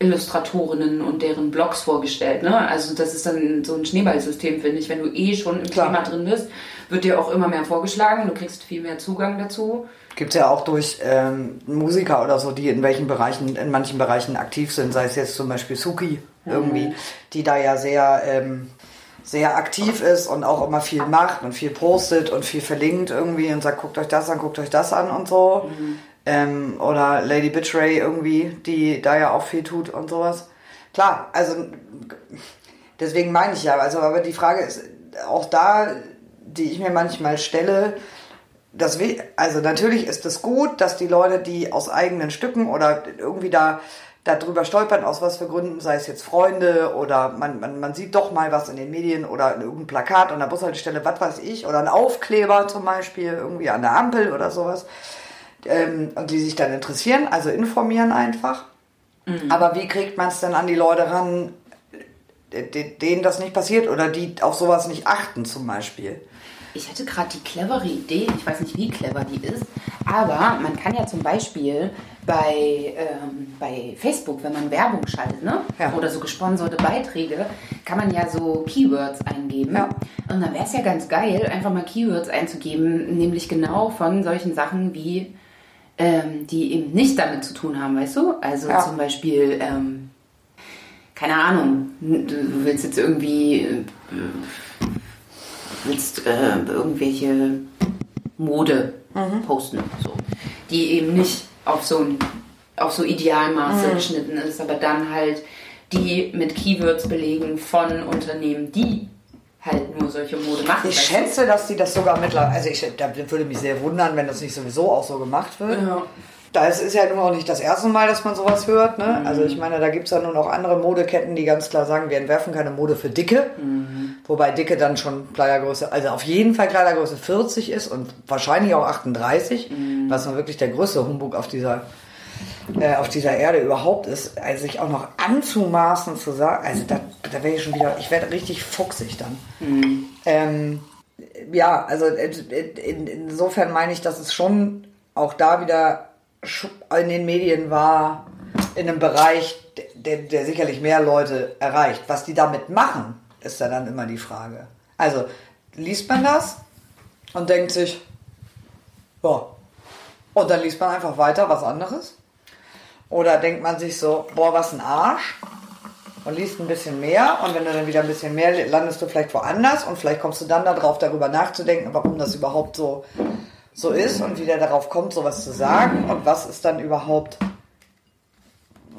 Speaker 1: Illustratorinnen und deren Blogs vorgestellt. Ne? Also das ist dann so ein Schneeballsystem, finde ich. Wenn du eh schon im Klar. Thema drin bist, wird dir auch immer mehr vorgeschlagen. Du kriegst viel mehr Zugang dazu.
Speaker 2: Gibt es ja auch durch ähm, Musiker oder so, die in welchen Bereichen, in manchen Bereichen aktiv sind, sei es jetzt zum Beispiel Suki irgendwie, mhm. die da ja sehr, ähm, sehr aktiv ist und auch immer viel macht und viel postet und viel verlinkt irgendwie und sagt, guckt euch das an, guckt euch das an und so. Mhm. Ähm, oder Lady Bitchray irgendwie, die da ja auch viel tut und sowas. Klar, also deswegen meine ich ja, also aber die Frage ist auch da, die ich mir manchmal stelle, das also natürlich ist es gut, dass die Leute, die aus eigenen Stücken oder irgendwie da darüber stolpern, aus was für Gründen, sei es jetzt Freunde oder man, man, man sieht doch mal was in den Medien oder irgendein Plakat an der Bushaltestelle, was weiß ich, oder ein Aufkleber zum Beispiel irgendwie an der Ampel oder sowas ähm, und die sich dann interessieren, also informieren einfach. Mhm. Aber wie kriegt man es denn an die Leute ran, denen das nicht passiert oder die auf sowas nicht achten zum Beispiel?
Speaker 1: Ich hatte gerade die clevere Idee, ich weiß nicht, wie clever die ist, Aber man kann ja zum Beispiel bei, ähm, bei Facebook, wenn man Werbung schaltet, ne?
Speaker 2: Ja.
Speaker 1: oder so gesponserte Beiträge, kann man ja so Keywords eingeben.
Speaker 2: Ja.
Speaker 1: Und dann wäre es ja ganz geil, einfach mal Keywords einzugeben, nämlich genau von solchen Sachen wie, ähm, die eben nicht damit zu tun haben, weißt du? Also
Speaker 2: Ja.
Speaker 1: zum Beispiel, ähm, keine Ahnung, du willst jetzt irgendwie, äh, willst äh, irgendwelche Mode posten, so, die eben nicht auf so ein auf so Idealmaße geschnitten ist, aber dann halt die mit Keywords belegen von Unternehmen, die halt nur solche Mode machen.
Speaker 2: Ich schätze, dass die das sogar mittlerweile, also ich da würde mich sehr wundern, wenn das nicht sowieso auch so gemacht wird.
Speaker 1: Ja.
Speaker 2: Das ist ja nun auch nicht das erste Mal, dass man sowas hört. Ne? Also ich meine, da gibt es ja nun auch andere Modeketten, die ganz klar sagen, wir entwerfen keine Mode für Dicke. Wobei Dicke dann schon Kleidergröße, also auf jeden Fall Kleidergröße 40 ist und wahrscheinlich auch 38, was nun wirklich der größte Humbug auf dieser, äh, auf dieser Erde überhaupt ist. Also sich auch noch anzumaßen zu sagen, also da, da wäre ich schon wieder, ich werde richtig fuchsig dann. Ähm, ja, also in- in, insofern meine ich, dass es schon auch da wieder in den Medien war, in einem Bereich, der, der sicherlich mehr Leute erreicht. Was die damit machen, ist ja dann immer die Frage. Also liest man das und denkt sich, ja, und dann liest man einfach weiter was anderes. Oder denkt man sich so, boah, was ein Arsch? Und liest ein bisschen mehr. Und wenn du dann wieder ein bisschen mehr landest du vielleicht woanders. Und vielleicht kommst du dann darauf, darüber nachzudenken, warum das überhaupt so, so ist und wie der darauf kommt, sowas zu sagen. Und was ist dann überhaupt,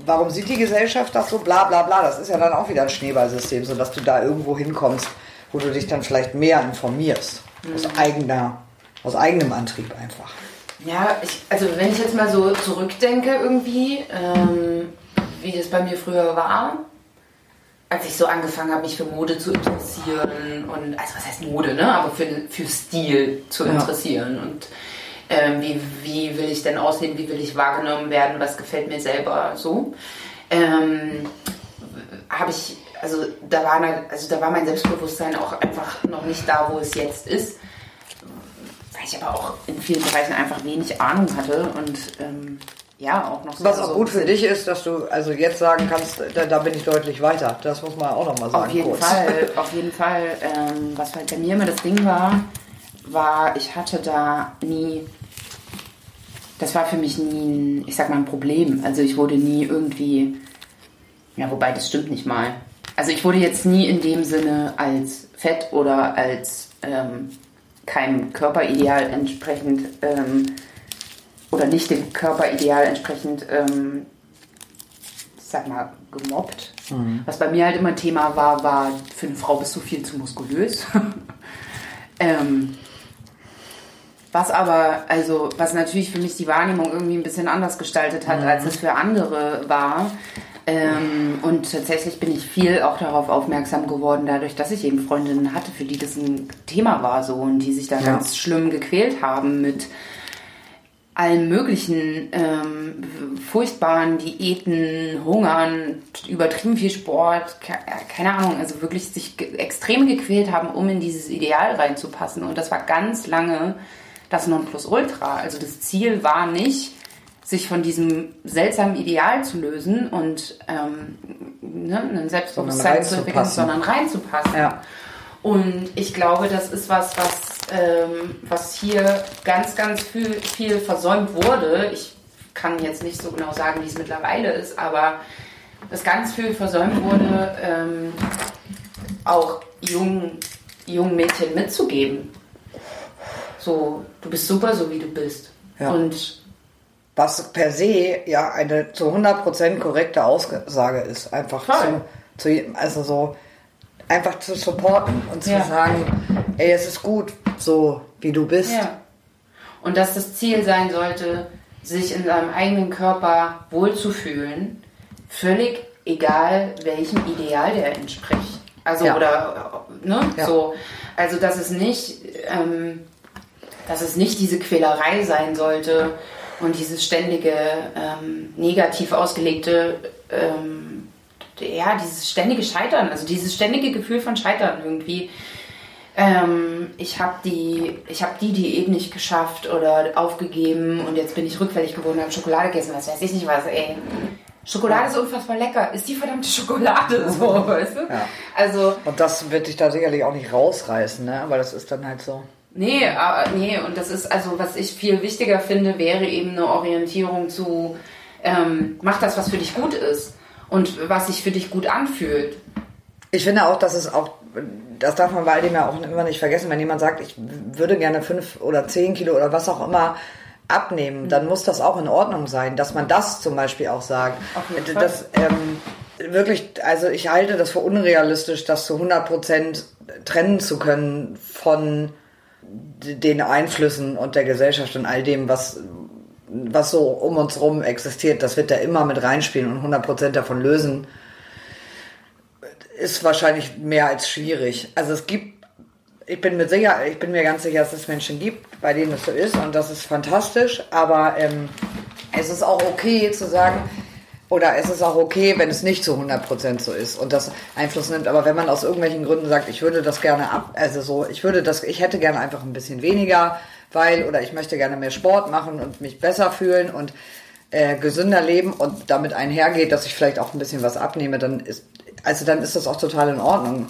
Speaker 2: warum sieht die Gesellschaft das so, bla bla bla, das ist ja dann auch wieder ein Schneeballsystem, sodass du da irgendwo hinkommst, wo du dich dann vielleicht mehr informierst, aus eigener, aus eigenem Antrieb einfach.
Speaker 1: Ja, ich, also wenn ich jetzt mal so zurückdenke irgendwie, ähm, wie das bei mir früher war, als ich so angefangen habe, mich für Mode zu interessieren und, also was heißt Mode, ne, aber für, für Stil zu
Speaker 2: Ja.
Speaker 1: interessieren und ähm, wie, wie will ich denn aussehen, wie will ich wahrgenommen werden, was gefällt mir selber so, ähm, habe ich, also da, war, also da war mein Selbstbewusstsein auch einfach noch nicht da, wo es jetzt ist weil ich aber auch in vielen Bereichen einfach wenig Ahnung hatte und ähm, ja, auch noch so.
Speaker 2: Was auch
Speaker 1: so
Speaker 2: gut für dich ist, dass du also jetzt sagen kannst, da, da bin ich deutlich weiter. Das muss man auch nochmal sagen.
Speaker 1: Auf jeden
Speaker 2: kurz.
Speaker 1: Fall, auf jeden Fall. Ähm, was halt bei mir immer das Ding war, war, ich hatte da nie, das war für mich nie, ein, ich sag mal, ein Problem. Also ich wurde nie irgendwie, ja, wobei das stimmt nicht mal. Also ich wurde jetzt nie in dem Sinne als fett oder als ähm, keinem Körperideal entsprechend ähm, oder nicht dem Körperideal entsprechend ähm, ich sag mal, gemobbt. Was bei mir halt immer Thema war, war, für eine Frau bist du viel zu muskulös. ähm, was aber, also, was natürlich für mich die Wahrnehmung irgendwie ein bisschen anders gestaltet hat, als es für andere war. Ähm, und tatsächlich bin ich viel auch darauf aufmerksam geworden, dadurch, dass ich eben Freundinnen hatte, für die das ein Thema war so und die sich da
Speaker 2: Ja.
Speaker 1: ganz schlimm gequält haben mit allen möglichen ähm, furchtbaren Diäten, Hungern, übertrieben viel Sport, ke keine Ahnung, also wirklich sich extrem gequält haben, um in dieses Ideal reinzupassen. Und das war ganz lange das Nonplusultra. Also das Ziel war nicht, sich von diesem seltsamen Ideal zu lösen und ähm, ne, ein Selbstbewusstsein zu entwickeln, sondern reinzupassen.
Speaker 2: Ja.
Speaker 1: Und ich glaube, das ist was, was, ähm, was hier ganz, ganz viel, viel versäumt wurde. Ich kann jetzt nicht so genau sagen, wie es mittlerweile ist, aber dass ganz viel versäumt wurde, ähm, auch jungen, jungen Mädchen mitzugeben. So, du bist super, so wie du bist.
Speaker 2: Ja.
Speaker 1: Und
Speaker 2: Was per se ja eine zu 100% korrekte Aussage ist. Einfach
Speaker 1: Voll.
Speaker 2: zu, zu, also so, einfach zu supporten und zu
Speaker 1: Ja.
Speaker 2: sagen, ey, es ist gut, so wie du bist.
Speaker 1: Ja. Und dass das Ziel sein sollte, sich in seinem eigenen Körper wohlzufühlen, völlig egal, welchem Ideal der entspricht. Also,
Speaker 2: Ja.
Speaker 1: oder, ne, so. Also, dass es nicht, ähm, dass es nicht diese Quälerei sein sollte und dieses ständige, ähm, negativ ausgelegte, ähm, ja, dieses ständige Scheitern, also dieses ständige Gefühl von Scheitern irgendwie, ähm, ich habe die, ich habe die Diät nicht geschafft oder aufgegeben und jetzt bin ich rückfällig geworden, habe Schokolade gegessen, was weiß ich nicht was, ey. Schokolade ist unfassbar lecker. Ist die verdammte Schokolade so, weißt du?
Speaker 2: Ja.
Speaker 1: Also,
Speaker 2: Und das wird dich da sicherlich auch nicht rausreißen, ne? Aber das ist dann halt so.
Speaker 1: Nee, aber, nee, und das ist, also, was ich viel wichtiger finde, wäre eben eine Orientierung zu, ähm, mach das, was für dich gut ist und was sich für dich gut anfühlt.
Speaker 2: Ich finde auch, dass es auch, das darf man bei all dem ja auch immer nicht vergessen, wenn jemand sagt, ich würde gerne fünf oder zehn Kilo oder was auch immer abnehmen, dann muss das auch in Ordnung sein, dass man das zum Beispiel auch sagt. Das, ähm, wirklich, also ich halte das für unrealistisch, das zu 100 Prozent trennen zu können von den Einflüssen und der Gesellschaft und all dem, was, was so um uns rum existiert. Das wird da immer mit reinspielen und 100 Prozent davon lösen ist wahrscheinlich mehr als schwierig. Also es gibt, ich bin mir sicher, ich bin mir ganz sicher, dass es Menschen gibt, bei denen es so ist und das ist fantastisch, aber ähm, es ist auch okay zu sagen, oder es ist auch okay, wenn es nicht zu 100% so ist und das Einfluss nimmt. Aber wenn man aus irgendwelchen Gründen sagt, ich würde das gerne ab, also so, ich würde das, ich hätte gerne einfach ein bisschen weniger, weil, oder ich möchte gerne mehr Sport machen und mich besser fühlen und äh, gesünder leben und damit einhergeht, dass ich vielleicht auch ein bisschen was abnehme, dann ist, also dann ist das auch total in Ordnung.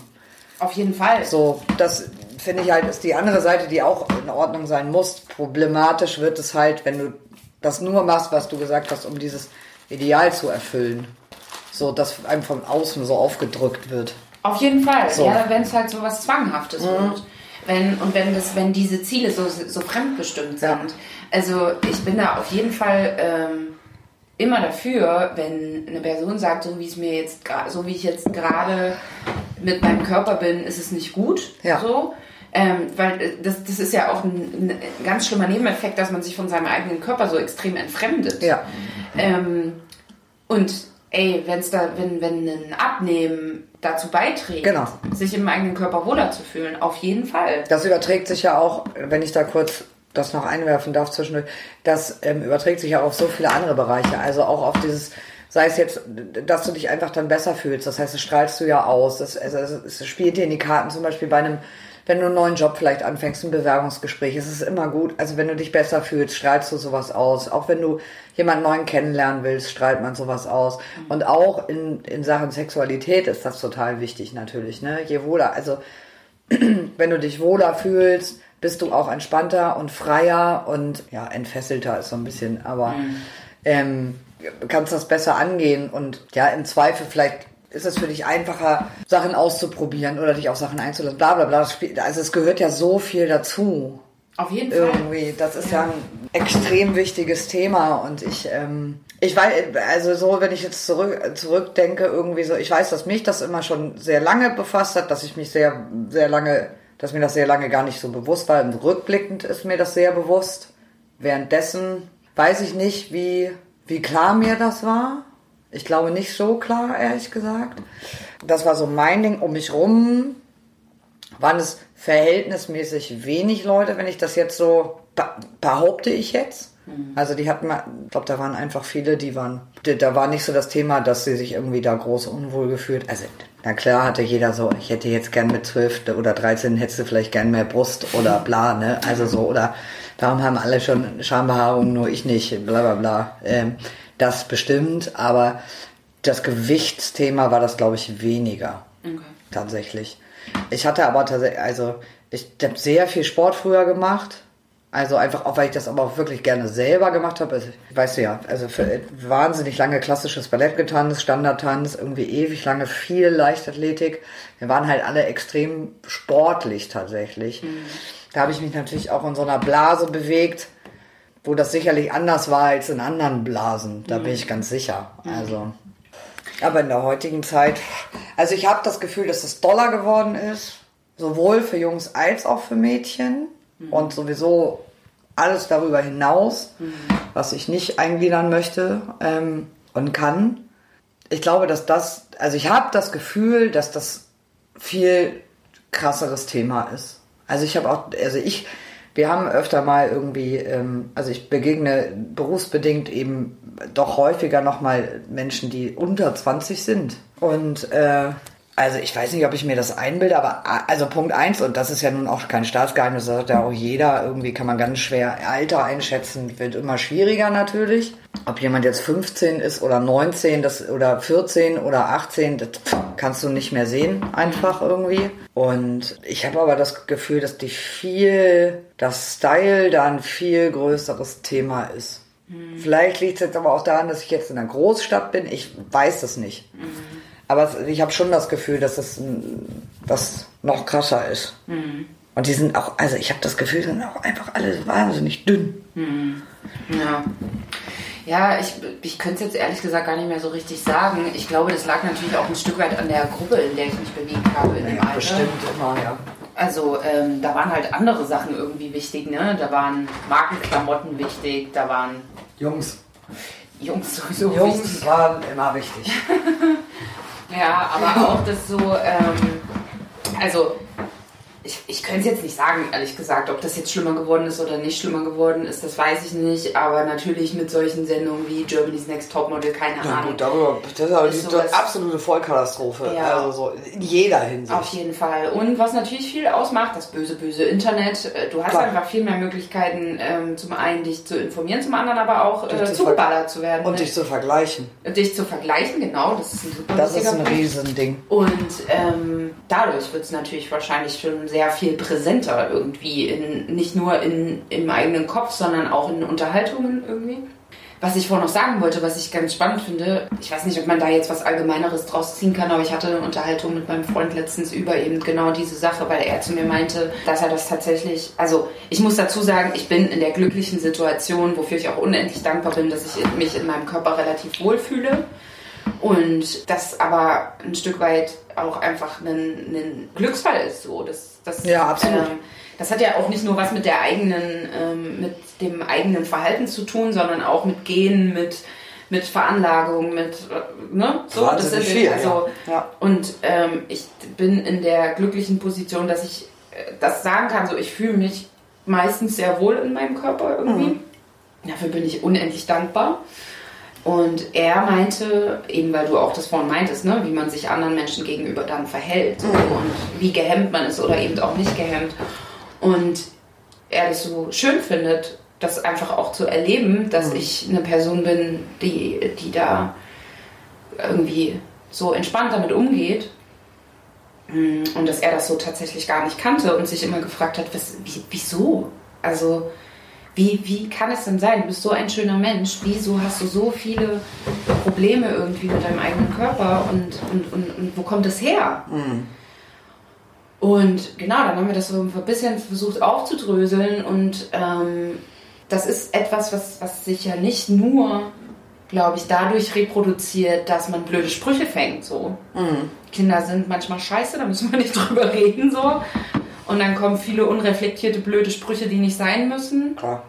Speaker 1: Auf jeden Fall.
Speaker 2: So, das finde ich halt, ist die andere Seite, die auch in Ordnung sein muss. Problematisch wird es halt, wenn du das nur machst, was du gesagt hast, um dieses Ideal zu erfüllen. So, dass einem von außen so aufgedrückt wird.
Speaker 1: Auf jeden Fall.
Speaker 2: So. Mhm.
Speaker 1: Ja, wenn es halt so was Zwanghaftes wird. Wenn, und wenn das, wenn diese Ziele so, so fremdbestimmt sind.
Speaker 2: Ja.
Speaker 1: Also ich bin da auf jeden Fall ähm, immer dafür, wenn eine Person sagt, so wie es mir jetzt so wie ich jetzt gerade mit meinem Körper bin, ist es nicht gut.
Speaker 2: Ja.
Speaker 1: So. Ähm, weil äh, das, das ist ja auch ein, ein ganz schlimmer Nebeneffekt, dass man sich von seinem eigenen Körper so extrem entfremdet.
Speaker 2: Ja.
Speaker 1: Ähm, und ey, wenn's da, wenn, wenn ein Abnehmen dazu beiträgt,
Speaker 2: Genau.
Speaker 1: sich im eigenen Körper wohler zu fühlen, auf jeden Fall.
Speaker 2: Das überträgt sich ja auch, wenn ich da kurz das noch einwerfen darf zwischendurch, das ähm, überträgt sich ja auf so viele andere Bereiche. Also auch auf dieses, sei es jetzt, dass du dich einfach dann besser fühlst. Das heißt, das strahlst du ja aus. Das, also, es es spielt dir in die Karten, zum Beispiel bei einem, wenn du einen neuen Job vielleicht anfängst, ein Bewerbungsgespräch, es ist immer gut. Also wenn du dich besser fühlst, strahlst du sowas aus. Auch wenn du jemanden neuen kennenlernen willst, strahlt man sowas aus. Und auch in, in Sachen Sexualität ist das total wichtig natürlich. Ne? Je wohler, also wenn du dich wohler fühlst, bist du auch entspannter und freier und ja, entfesselter ist so ein bisschen, aber ähm, kannst das besser angehen und ja, im Zweifel vielleicht ist es für dich einfacher, Sachen auszuprobieren oder dich auf Sachen einzulassen, bla bla bla. Also es gehört ja so viel dazu
Speaker 1: Auf jeden Fall.
Speaker 2: irgendwie. Das ist ja, ein extrem wichtiges Thema und ich, ähm, ich weiß, also so, wenn ich jetzt zurück, zurückdenke, irgendwie so, ich weiß, dass mich das immer schon sehr lange befasst hat, dass ich mich sehr, sehr lange, dass mir das sehr lange gar nicht so bewusst war. Und rückblickend ist mir das sehr bewusst. Währenddessen weiß ich nicht, wie, wie klar mir das war. Ich glaube nicht so klar, ehrlich gesagt. Das war so mein Ding um mich rum waren es verhältnismäßig wenig Leute, wenn ich das jetzt so be- behaupte ich jetzt. Also die hatten, ich glaube, da waren einfach viele, die waren, da war nicht so das Thema, dass sie sich irgendwie da groß unwohl gefühlt. Also na klar hatte jeder so, ich hätte jetzt gern mit 12 oder 13 hättest du vielleicht gern mehr Brust oder bla, ne? Also so, oder warum haben alle schon Schambehaarung, nur ich nicht, bla bla bla. Ähm, das bestimmt, aber das Gewichtsthema war das, glaube ich, weniger tatsächlich. Ich hatte aber tatsächlich, also ich habe sehr viel Sport früher gemacht. Also einfach auch, weil ich das aber auch wirklich gerne selber gemacht habe. Also, weißt du ja, also für wahnsinnig lange klassisches Ballett getanzt, Standardtanz, irgendwie ewig lange viel Leichtathletik. Wir waren halt alle extrem sportlich tatsächlich. Da habe ich mich natürlich auch in so einer Blase bewegt, wo das sicherlich anders war als in anderen Blasen. Da bin ich ganz sicher. Also. Aber in der heutigen Zeit, also ich habe das Gefühl, dass es doller geworden ist, sowohl für Jungs als auch für Mädchen und sowieso alles darüber hinaus, was ich nicht eingliedern möchte ähm, und kann. Ich glaube, dass das, also ich habe das Gefühl, dass das viel krasseres Thema ist. Also ich habe auch, also ich, wir haben öfter mal irgendwie, ähm, also ich begegne berufsbedingt eben doch häufiger nochmal Menschen, die unter 20 sind. Und äh, Also ich weiß nicht, ob ich mir das einbilde, aber also Punkt eins und das ist ja nun auch kein Staatsgeheimnis, das sagt ja auch jeder, irgendwie kann man ganz schwer Alter einschätzen, wird immer schwieriger natürlich. Ob jemand jetzt 15 ist oder 19 das, oder 14 oder 18, das kannst du nicht mehr sehen, einfach irgendwie. Und ich habe aber das Gefühl, dass die viel, das Style da ein viel größeres Thema ist. Mhm. Vielleicht liegt es jetzt aber auch daran, dass ich jetzt in einer Großstadt bin. Ich weiß das nicht. Mhm. Aber ich habe schon das Gefühl, dass das, das noch krasser ist. Mhm. Und die sind auch, also ich habe das Gefühl, die sind auch einfach alle wahnsinnig dünn.
Speaker 1: Mhm. Ja. Ja, ich, ich könnte es jetzt ehrlich gesagt gar nicht mehr so richtig sagen. Ich glaube, das lag natürlich auch ein Stück weit an der Gruppe, in der ich mich bewegt habe in dem
Speaker 2: ja, Alter. Bestimmt immer, ja.
Speaker 1: Also ähm, da waren halt andere Sachen irgendwie wichtig, ne? Da waren Markenklamotten wichtig, da waren
Speaker 2: Jungs.
Speaker 1: Jungs sowieso.
Speaker 2: Jungs wichtig. waren immer wichtig.
Speaker 1: Ja, aber auch das so, ähm, also ich, ich könnte es jetzt nicht sagen, ehrlich gesagt, ob das jetzt schlimmer geworden ist oder nicht schlimmer geworden ist, das weiß ich nicht. Aber natürlich mit solchen Sendungen wie Germany's Next Topmodel, keine ja, Ahnung. Gut,
Speaker 2: darüber, das ist aber ist die absolute Vollkatastrophe. Ja, also so in jeder Hinsicht.
Speaker 1: Auf jeden Fall. Und was natürlich viel ausmacht, das böse, böse Internet. Äh, du hast Klar. einfach viel mehr Möglichkeiten, ähm, zum einen dich zu informieren, zum anderen aber auch äh, zugeballert zu werden.
Speaker 2: Und ne? dich zu vergleichen.
Speaker 1: Dich zu vergleichen, genau. Das ist ein super
Speaker 2: Das ist ein Riesending.
Speaker 1: Und ähm, dadurch wird es natürlich wahrscheinlich schon sehr viel präsenter irgendwie, in, nicht nur in, im eigenen Kopf, sondern auch in Unterhaltungen irgendwie. Was ich vorhin noch sagen wollte, was ich ganz spannend finde, ich weiß nicht, ob man da jetzt was Allgemeineres draus ziehen kann, aber ich hatte eine Unterhaltung mit meinem Freund letztens über eben genau diese Sache, weil er zu mir meinte, dass er das tatsächlich, also ich muss dazu sagen, ich bin in der glücklichen Situation, wofür ich auch unendlich dankbar bin, dass ich mich in meinem Körper relativ wohlfühle und das aber ein Stück weit auch einfach ein, ein Glücksfall ist. So. Das, das,
Speaker 2: ja, absolut. Ähm,
Speaker 1: das hat ja auch nicht nur was mit der eigenen, ähm, mit dem eigenen Verhalten zu tun, sondern auch mit Gehen, mit mit Veranlagung, mit äh, ne, so
Speaker 2: das ist viel, also
Speaker 1: ja. Ja. und ähm, ich bin in der glücklichen Position, dass ich äh, das sagen kann. So, ich fühle mich meistens sehr wohl in meinem Körper irgendwie. Mhm. Dafür bin ich unendlich dankbar. Und er meinte, eben weil du auch das vorhin meintest, ne, wie man sich anderen Menschen gegenüber dann verhält mhm. und wie gehemmt man ist oder eben auch nicht gehemmt. Und er das so schön findet, das einfach auch zu erleben, dass mhm. ich eine Person bin, die, die da irgendwie so entspannt damit umgeht. Mm, und dass er das so tatsächlich gar nicht kannte und sich immer gefragt hat, was, wieso? Also, wie, wie kann es denn sein? Du bist so ein schöner Mensch. Wieso hast du so viele Probleme irgendwie mit deinem eigenen Körper und, und, und, und wo kommt es her? Mhm. Und genau, dann haben wir das so ein bisschen versucht aufzudröseln und ähm, das ist etwas, was, was sich ja nicht nur, glaube ich, dadurch reproduziert, dass man blöde Sprüche fängt. So. Mhm. Kinder sind manchmal scheiße, da müssen wir nicht drüber reden. So. Und dann kommen viele unreflektierte, blöde Sprüche, die nicht sein müssen.
Speaker 2: Klar.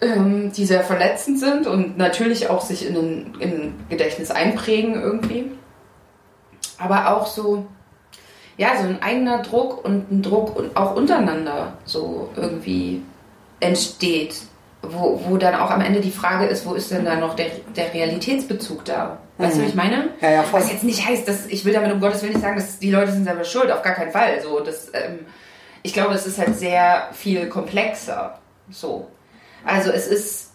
Speaker 1: Ähm, die sehr verletzend sind und natürlich auch sich in ein, in ein Gedächtnis einprägen irgendwie. Aber auch so, ja, so ein eigener Druck und ein Druck und auch untereinander so irgendwie entsteht. Wo, wo dann auch am Ende die Frage ist, wo ist denn da noch der, der Realitätsbezug da? Weißt mhm. du, wie ich meine?
Speaker 2: Ja, ja, voll.
Speaker 1: Was jetzt nicht heißt, dass ich will damit um Gottes Willen nicht sagen, dass die Leute sind selber schuld, auf gar keinen Fall. So, das, ähm, ich glaube, es ist halt sehr viel komplexer. So. Also es ist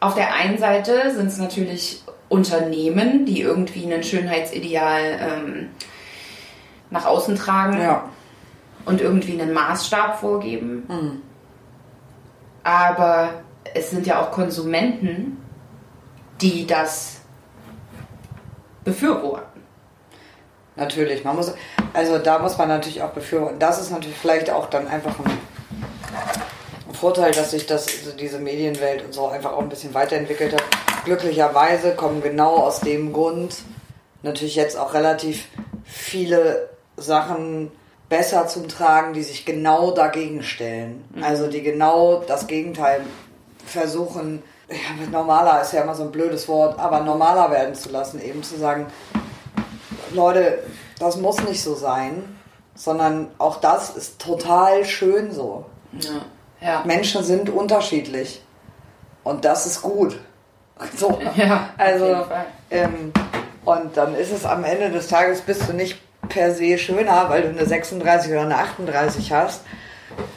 Speaker 1: auf der einen Seite sind es natürlich Unternehmen, die irgendwie ein Schönheitsideal ähm, nach außen tragen
Speaker 2: ja.
Speaker 1: und irgendwie einen Maßstab vorgeben. Mhm. Aber es sind ja auch Konsumenten, die das befürworten.
Speaker 2: Natürlich, man muss, also da muss man natürlich auch befürworten. Das ist natürlich vielleicht auch dann einfach ein, Vorteil, dass sich das, also diese Medienwelt und so einfach auch ein bisschen weiterentwickelt hat. Glücklicherweise kommen genau aus dem Grund natürlich jetzt auch relativ viele Sachen besser zum Tragen, die sich genau dagegen stellen. Mhm. Also die genau das Gegenteil versuchen, ja, normaler ist ja immer so ein blödes Wort, aber normaler werden zu lassen, eben zu sagen, Leute, das muss nicht so sein, sondern auch das ist total schön so.
Speaker 1: Ja. Ja.
Speaker 2: Menschen sind unterschiedlich und das ist gut. So.
Speaker 1: Ja,
Speaker 2: also, ähm, und dann ist es am Ende des Tages bist du nicht per se schöner, weil du eine 36 oder eine 38 hast.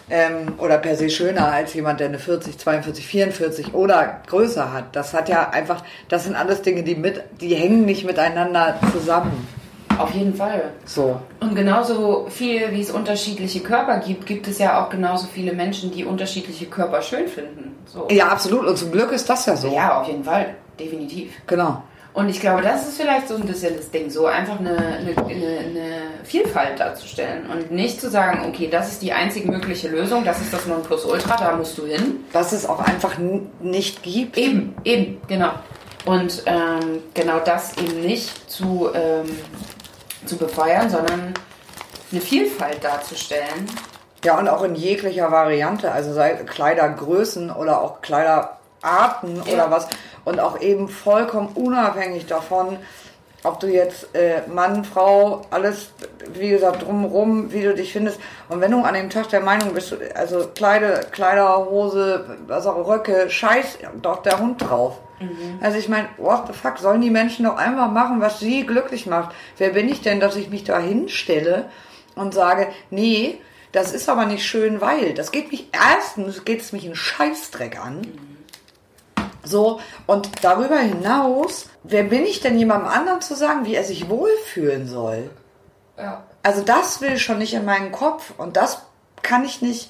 Speaker 2: Ähm, oder per se schöner als jemand, der eine 40, 42, 44 oder größer hat. Das hat ja einfach, das sind alles Dinge, die mit, die hängen nicht miteinander zusammen.
Speaker 1: Auf jeden Fall.
Speaker 2: So.
Speaker 1: Und genauso viel, wie es unterschiedliche Körper gibt, gibt es ja auch genauso viele Menschen, die unterschiedliche Körper schön finden. So.
Speaker 2: Ja, absolut. Und zum Glück ist das ja so.
Speaker 1: Ja, auf jeden Fall. Definitiv.
Speaker 2: Genau.
Speaker 1: Und ich glaube, das ist vielleicht so ein bisschen das Ding, so einfach eine, eine, eine, Vielfalt darzustellen und nicht zu sagen, okay, das ist die einzig mögliche Lösung, das ist das Nonplusultra, da musst du hin.
Speaker 2: Was es auch einfach nicht gibt.
Speaker 1: Eben, eben, genau. Und ähm, genau das eben nicht zu, ähm, zu befeuern, sondern eine Vielfalt darzustellen.
Speaker 2: Ja, und auch in jeglicher Variante, also sei Kleidergrößen oder auch Kleiderarten
Speaker 1: Ja.
Speaker 2: oder was. Und auch eben vollkommen unabhängig davon, ob du jetzt äh, Mann, Frau, alles, wie gesagt, drumherum, wie du dich findest. Und wenn du an dem Tag der Meinung bist, also Kleider, Kleider, Hose, was auch Röcke, scheiß doch der Hund drauf. Also ich meine, what the fuck, sollen die Menschen doch einfach machen, was sie glücklich macht? Wer bin ich denn, dass ich mich da hinstelle und sage, nee, das ist aber nicht schön, weil das geht mich erstens geht es mich einen Scheißdreck an. So, und darüber hinaus, wer bin ich denn jemandem anderen zu sagen, wie er sich wohlfühlen soll?
Speaker 1: Ja.
Speaker 2: Also das will schon nicht in meinen Kopf und das kann ich nicht,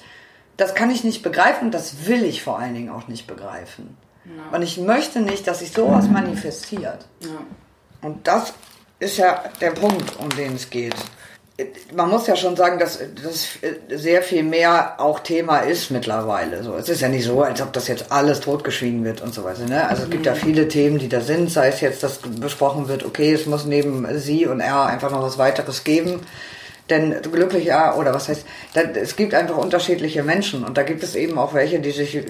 Speaker 2: das kann ich nicht begreifen und das will ich vor allen Dingen auch nicht begreifen. Und ich möchte nicht, dass sich sowas manifestiert.
Speaker 1: ja.
Speaker 2: Und das ist ja der Punkt, um den es geht. Man muss ja schon sagen, dass das sehr viel mehr auch Thema ist mittlerweile. So, es ist ja nicht so, als ob das jetzt alles totgeschwiegen wird und so weiter. Ne? Also es gibt ja viele Themen, die da sind, sei es jetzt, dass besprochen wird, okay, es muss neben sie und er einfach noch was weiteres geben. Denn glücklich ja, oder was heißt, da, es gibt einfach unterschiedliche Menschen und da gibt es eben auch welche, die sich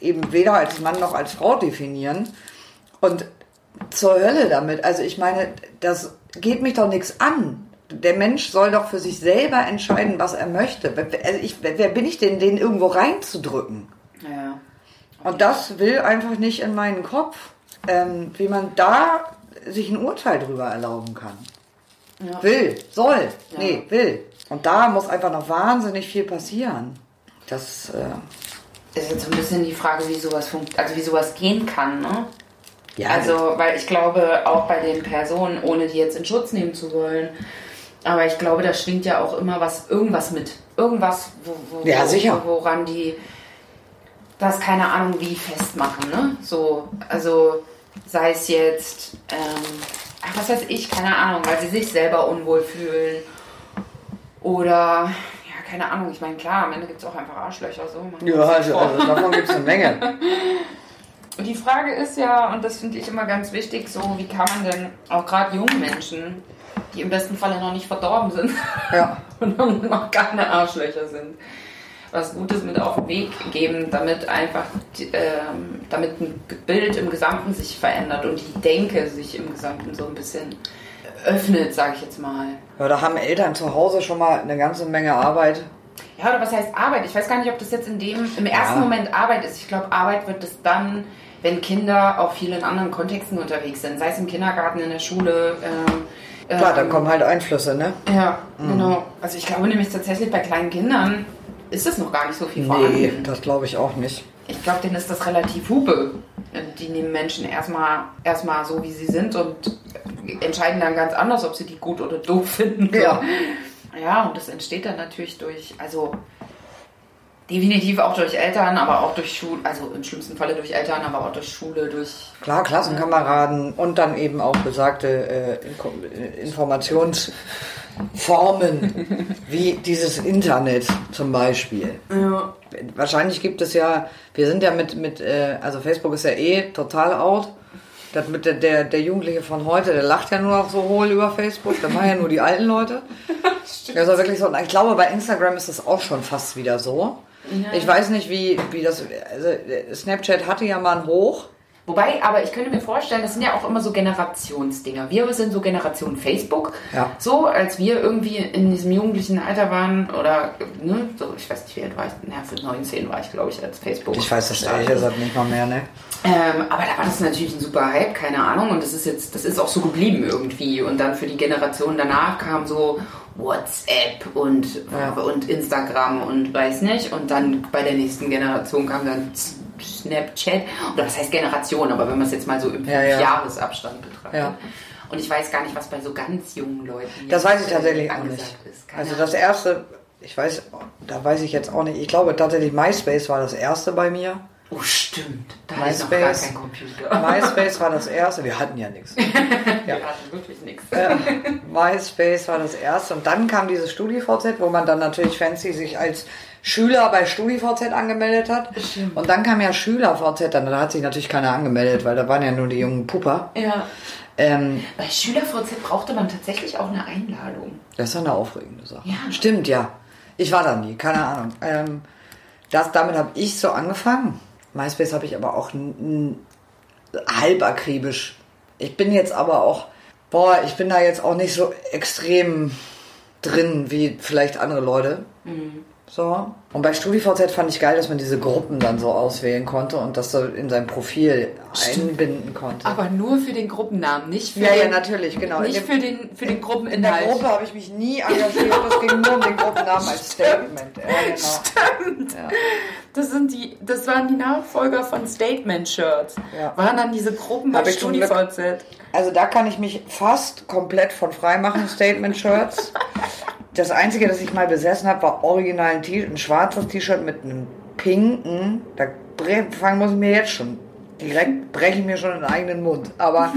Speaker 2: eben weder als Mann noch als Frau definieren. Und zur Hölle damit. Also ich meine, das geht mich doch nichts an. Der Mensch soll doch für sich selber entscheiden, was er möchte. Also ich, wer bin ich denn, den irgendwo reinzudrücken?
Speaker 1: ja.
Speaker 2: Und das will einfach nicht in meinen Kopf, ähm, wie man da sich ein Urteil drüber erlauben kann.
Speaker 1: Ja.
Speaker 2: Will, soll, nee, will. Und da muss einfach noch wahnsinnig viel passieren. Das, äh,
Speaker 1: ist jetzt so ein bisschen die Frage, wie sowas funkt, also wie sowas gehen kann, ne?
Speaker 2: ja,
Speaker 1: Also, weil ich glaube, auch bei den Personen, ohne die jetzt in Schutz nehmen zu wollen, aber ich glaube, da schwingt ja auch immer was, irgendwas mit. Irgendwas, wo, wo,
Speaker 2: Ja, sicher.
Speaker 1: wo, woran die das keine Ahnung wie festmachen, ne? So, also sei es jetzt, ähm, ach, was weiß ich, keine Ahnung, weil sie sich selber unwohl fühlen oder ja, keine Ahnung, ich meine, klar, am Ende gibt es auch einfach Arschlöcher, so.
Speaker 2: ja, also, also davon gibt es eine Menge.
Speaker 1: Und die Frage ist ja, und das finde ich immer ganz wichtig, so wie kann man denn auch gerade jungen Menschen, die im besten Falle noch nicht verdorben sind
Speaker 2: Ja.
Speaker 1: und noch keine Arschlöcher sind, was Gutes mit auf den Weg geben, damit einfach, ähm, damit ein Bild im Gesamten sich verändert und die Denke sich im Gesamten so ein bisschen öffnet, sage ich jetzt mal.
Speaker 2: Ja, da haben Eltern zu Hause schon mal eine ganze Menge Arbeit.
Speaker 1: Ja, oder was heißt Arbeit? Ich weiß gar nicht, ob das jetzt in dem, im ersten
Speaker 2: Ja.
Speaker 1: Moment Arbeit ist. Ich glaube, Arbeit wird es dann, wenn Kinder auch viel in anderen Kontexten unterwegs sind, sei es im Kindergarten, in der Schule. Ähm,
Speaker 2: Klar, dann
Speaker 1: ähm,
Speaker 2: kommen halt Einflüsse, ne?
Speaker 1: Ja, genau. Also ich glaube nämlich tatsächlich bei kleinen Kindern ist es noch gar nicht so viel vorhanden.
Speaker 2: Nee, das glaube ich auch nicht.
Speaker 1: Ich glaube, denen ist das relativ Hupe. Die nehmen Menschen erstmal erstmal so, wie sie sind und entscheiden dann ganz anders, ob sie die gut oder doof finden.
Speaker 2: Ja.
Speaker 1: Ja, und das entsteht dann natürlich durch, also definitiv auch durch Eltern, aber auch durch Schule, also im schlimmsten Falle durch Eltern, aber auch durch Schule, durch.
Speaker 2: Klar, Klassenkameraden und dann eben auch besagte äh, Informationsformen wie dieses Internet zum Beispiel.
Speaker 1: Ja.
Speaker 2: Wahrscheinlich gibt es ja, wir sind ja mit, mit äh, also Facebook ist ja eh total out. Das mit der, der, der Jugendliche von heute, der lacht ja nur noch so hohl über Facebook. Da machen ja nur die alten Leute. Also wirklich so. Und ich glaube, bei Instagram ist das auch schon fast wieder so. Ich weiß nicht, wie, wie das. Also Snapchat hatte ja mal einen Hoch.
Speaker 1: Wobei, aber ich könnte mir vorstellen, das sind ja auch immer so Generationsdinger. Wir sind so Generation Facebook.
Speaker 2: Ja.
Speaker 1: So, als wir irgendwie in diesem jugendlichen Alter waren, oder, ne, so, ich weiß nicht, wie alt war ich, na, für 19 war ich, glaube ich, als Facebook.
Speaker 2: Ich weiß das ehrlich gesagt nicht mal mehr, ne?
Speaker 1: Ähm, aber da war das natürlich ein super Hype, keine Ahnung. Und das ist jetzt, das ist auch so geblieben irgendwie. Und dann für die Generation danach kam so WhatsApp und, und Instagram und weiß nicht. Und dann bei der nächsten Generation kam dann Snapchat. Oder was heißt Generation, aber wenn man es jetzt mal so im
Speaker 2: Ja, ja.
Speaker 1: Jahresabstand betrachtet.
Speaker 2: Ja.
Speaker 1: Und ich weiß gar nicht, was bei so ganz jungen Leuten
Speaker 2: Das weiß ich tatsächlich auch nicht. Also das erste, ich weiß, da weiß ich jetzt auch nicht. Ich glaube tatsächlich MySpace war das erste bei mir.
Speaker 1: Oh, stimmt. Da hatte ich noch gar
Speaker 2: MySpace.
Speaker 1: keinen Computer.
Speaker 2: MySpace war das erste. Wir hatten ja nichts.
Speaker 1: Wir hatten wirklich nichts.
Speaker 2: MySpace war das erste. Und dann kam dieses StudiVZ, wo man dann natürlich fancy sich als Schüler bei StudiVZ angemeldet hat. Und dann kam ja SchülerVZ, dann da hat sich natürlich keiner angemeldet, weil da waren ja nur die jungen Pupper.
Speaker 1: Ja.
Speaker 2: Ähm,
Speaker 1: Bei SchülerVZ brauchte man tatsächlich auch eine Einladung.
Speaker 2: Das ist ja eine aufregende Sache.
Speaker 1: Ja.
Speaker 2: Stimmt, ja. Ich war da nie, keine Ahnung. Ähm, das, damit habe ich so angefangen. MySpace habe ich aber auch halb akribisch. Ich bin jetzt aber auch, boah, ich bin da jetzt auch nicht so extrem drin wie vielleicht andere Leute. So. Und bei StudiVZ fand ich geil, dass man diese Gruppen dann so auswählen konnte und das so in sein Profil einbinden konnte.
Speaker 1: Aber nur für den Gruppennamen, nicht für
Speaker 2: Ja, ja,
Speaker 1: den,
Speaker 2: natürlich, genau.
Speaker 1: Nicht
Speaker 2: dem-
Speaker 1: für den, für den
Speaker 2: In der
Speaker 1: Gruppeninhalt.
Speaker 2: Gruppe habe ich mich nie engagiert. Das ging nur um den Gruppennamen als Statement. Ja, genau. Ja.
Speaker 1: Das sind die, das waren die Nachfolger von Statement-Shirts.
Speaker 2: Ja.
Speaker 1: Waren dann diese Gruppen bei StudiVZ.
Speaker 2: Also da kann ich mich fast komplett von frei machen, Statement-Shirts. Das Einzige, das ich mal besessen habe, war original ein, T ein schwarzes T-Shirt mit einem pinken. Da fangen muss ich mir jetzt schon. Direkt breche ich mir schon den eigenen Mund. Aber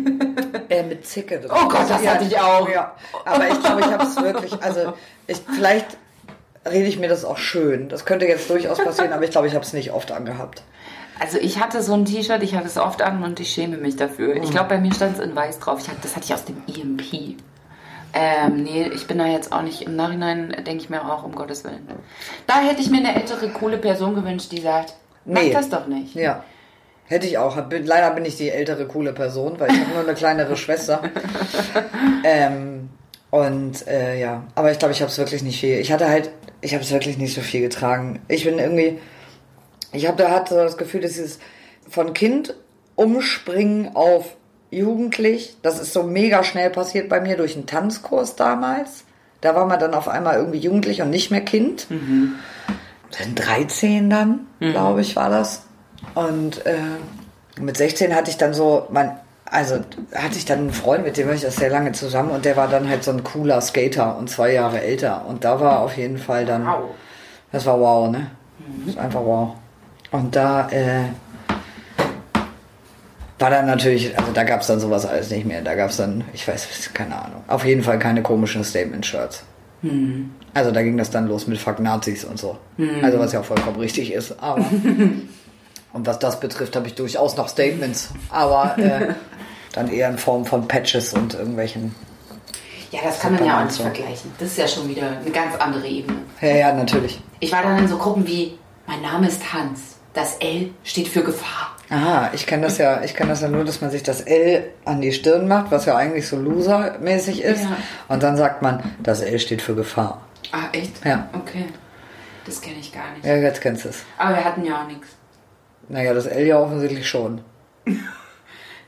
Speaker 2: äh, mit Zicke drin.
Speaker 1: Oh Gott, das hatte ich auch.
Speaker 2: Ja, aber ich glaube, ich habe es wirklich, also ich, vielleicht rede ich mir das auch schön. Das könnte jetzt durchaus passieren, aber ich glaube, ich habe es nicht oft angehabt.
Speaker 1: Also ich hatte so ein T-Shirt, ich hatte es oft an und ich schäme mich dafür.
Speaker 2: Mhm.
Speaker 1: Ich glaube, bei mir stand es in weiß drauf. Ich hatte, das hatte ich aus dem EMP. Ähm, nee, ich bin da jetzt auch nicht, im Nachhinein denke ich mir auch, um Gottes Willen. Da hätte ich mir eine ältere, coole Person gewünscht, die sagt, mach
Speaker 2: Nee.
Speaker 1: das doch nicht.
Speaker 2: Ja. Hätte ich auch. Leider bin ich die ältere, coole Person, weil ich habe nur eine kleinere Schwester. ähm, und äh, ja, aber ich glaube, ich habe es wirklich nicht viel. Ich hatte halt, ich habe es wirklich nicht so viel getragen. Ich bin irgendwie, ich habe da hatte das Gefühl, dass dieses von Kind umspringen auf jugendlich, das ist so mega schnell passiert bei mir durch einen Tanzkurs damals. Da war man dann auf einmal irgendwie jugendlich und nicht mehr Kind. Dann 13 dann, glaube ich, war das. Und äh, mit 16 hatte ich dann so, mein, also hatte ich dann einen Freund, mit dem war ich das sehr lange zusammen und der war dann halt so ein cooler Skater und zwei Jahre älter. Und da war auf jeden Fall dann,
Speaker 1: Wow.
Speaker 2: das war wow, ne? Das ist einfach wow. Und da äh, war dann natürlich, also da gab es dann sowas alles nicht mehr. Da gab es dann, ich weiß, keine Ahnung, auf jeden Fall keine komischen Statement-Shirts. Also da ging das dann los mit Fuck Nazis und so. Also was ja auch vollkommen richtig ist. Aber und was das betrifft, habe ich durchaus noch Statements. Aber äh, dann eher in Form von Patches und irgendwelchen.
Speaker 1: Ja, das kann man ja auch nicht
Speaker 2: so.
Speaker 1: vergleichen. Das ist ja schon wieder eine ganz andere Ebene.
Speaker 2: Ja, ja, natürlich.
Speaker 1: Ich war dann in so Gruppen wie, mein Name ist Hans. Das L steht für Gefahr.
Speaker 2: Aha, ich kenne das ja, ich kenne das ja nur, dass man sich das L an die Stirn macht, was ja eigentlich so losermäßig ist.
Speaker 1: Ja.
Speaker 2: Und dann sagt man, das L steht für Gefahr.
Speaker 1: Ah, echt?
Speaker 2: Ja.
Speaker 1: Okay. Das kenne ich gar nicht.
Speaker 2: Ja, jetzt kennst du es.
Speaker 1: Aber wir hatten ja auch nichts.
Speaker 2: Naja, das L ja offensichtlich schon.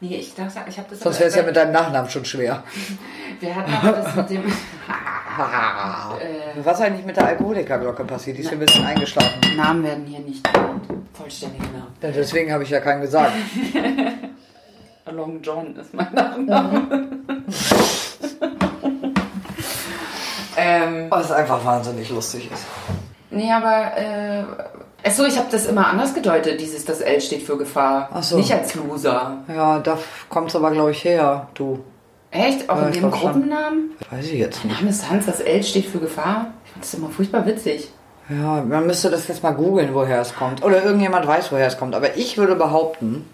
Speaker 1: Nee, ich dachte, ich habe das.
Speaker 2: Sonst wäre es ja mit deinem Nachnamen schon schwer.
Speaker 1: Wir hatten aber das mit dem.
Speaker 2: Was ist eigentlich mit der Alkoholikerglocke passiert? Die ist ein bisschen eingeschlafen.
Speaker 1: Namen werden hier nicht genannt. Vollständige Namen.
Speaker 2: Ja, deswegen habe ich ja keinen gesagt.
Speaker 1: Long John ist mein Nachname. ähm,
Speaker 2: Was einfach wahnsinnig lustig ist.
Speaker 1: nee, aber. Äh, Achso, ich habe das immer anders gedeutet, dieses, das L steht für Gefahr.
Speaker 2: Ach so.
Speaker 1: Nicht als Loser.
Speaker 2: Ja, da kommt es aber, glaube ich, her, du.
Speaker 1: Echt? Auch
Speaker 2: Ja,
Speaker 1: in dem
Speaker 2: glaub schon.
Speaker 1: Gruppennamen?
Speaker 2: Weiß ich jetzt nicht.
Speaker 1: Name ist Hans, das L steht für Gefahr. Ich fand das immer furchtbar witzig.
Speaker 2: Ja, man müsste das jetzt mal googeln, woher es kommt. Oder irgendjemand weiß, woher es kommt. Aber ich würde behaupten,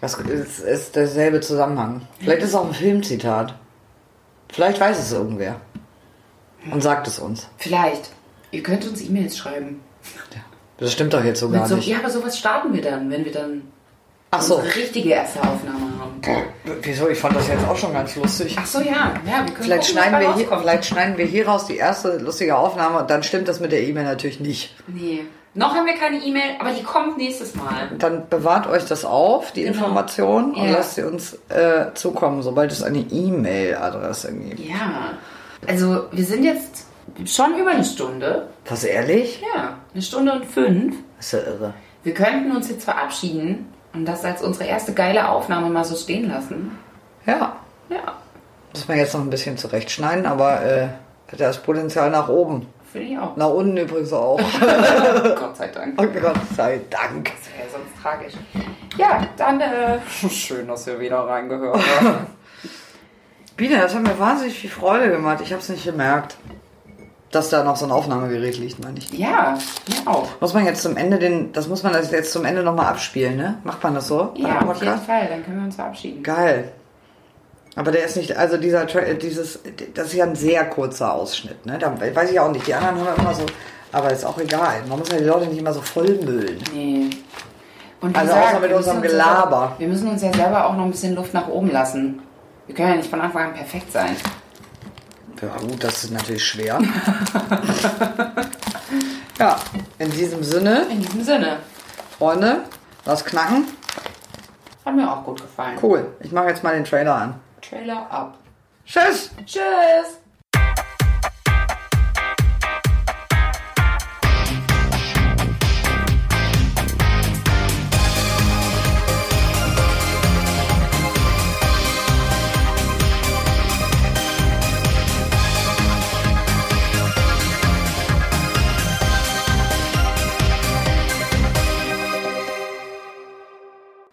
Speaker 2: das ist, ist derselbe Zusammenhang. Vielleicht ist es auch ein Filmzitat. Vielleicht weiß es irgendwer. Und sagt es uns.
Speaker 1: Vielleicht. Ihr könnt uns E-Mails schreiben.
Speaker 2: Das stimmt doch jetzt so
Speaker 1: Mit
Speaker 2: gar
Speaker 1: so,
Speaker 2: nicht.
Speaker 1: ja, aber sowas starten wir dann, wenn wir dann.
Speaker 2: Ach so.
Speaker 1: Richtige erste Aufnahme haben.
Speaker 2: Wieso? Ich fand das jetzt auch schon ganz lustig.
Speaker 1: Ach so, ja. ja wir können
Speaker 2: Vielleicht
Speaker 1: gucken,
Speaker 2: schneiden, wir hier, vielleicht schneiden wir hier raus die erste lustige Aufnahme und dann stimmt das mit der E-Mail natürlich nicht.
Speaker 1: Nee. Noch haben wir keine E-Mail, aber die kommt nächstes Mal.
Speaker 2: Dann bewahrt euch das auf, die Information, und
Speaker 1: Genau. Ja.
Speaker 2: lasst sie uns äh, zukommen, sobald es eine E-Mail-Adresse gibt.
Speaker 1: Ja. Also, wir sind jetzt schon über eine Stunde.
Speaker 2: Was, ehrlich?
Speaker 1: Ja, eine Stunde und fünf.
Speaker 2: Das ist ja irre.
Speaker 1: Wir könnten uns jetzt verabschieden und das als unsere erste geile Aufnahme mal so stehen lassen.
Speaker 2: Ja,
Speaker 1: Ja,
Speaker 2: muss man jetzt noch ein bisschen zurechtschneiden, aber äh, hat ja das Potenzial nach oben.
Speaker 1: finde ich auch.
Speaker 2: Nach unten übrigens auch.
Speaker 1: Gott sei Dank.
Speaker 2: oh Gott sei Dank.
Speaker 1: Das wäre sonst tragisch. Ja, dann äh, schön, dass ihr wieder reingehört habt.
Speaker 2: Biene, das hat mir wahnsinnig viel Freude gemacht. Ich habe es nicht gemerkt, dass da noch so ein Aufnahmegerät liegt, meine ich.
Speaker 1: ja, mir auch.
Speaker 2: Muss man jetzt zum Ende den, das muss man das jetzt zum Ende nochmal abspielen, ne? Macht man das so?
Speaker 1: Ja, auf jeden? Fall. Dann können wir uns verabschieden.
Speaker 2: Geil. Aber der ist nicht, also dieser, dieses, das ist ja ein sehr kurzer Ausschnitt, ne? Da weiß ich auch nicht. Die anderen haben ja immer so, aber ist auch egal. Man muss ja die Leute nicht immer so vollmüllen.
Speaker 1: Nee. Und
Speaker 2: Also
Speaker 1: gesagt,
Speaker 2: außer mit unserem Gelaber.
Speaker 1: Wir müssen uns ja selber auch noch ein bisschen Luft nach oben lassen. Wir können ja nicht von Anfang an perfekt sein.
Speaker 2: Ja gut, das ist natürlich schwer. ja, in diesem Sinne,
Speaker 1: In diesem Sinne.
Speaker 2: Freunde, was knacken?
Speaker 1: Hat mir auch gut gefallen.
Speaker 2: Cool. Ich mache jetzt mal den Trailer an.
Speaker 1: Trailer ab.
Speaker 2: Tschüss!
Speaker 1: Tschüss!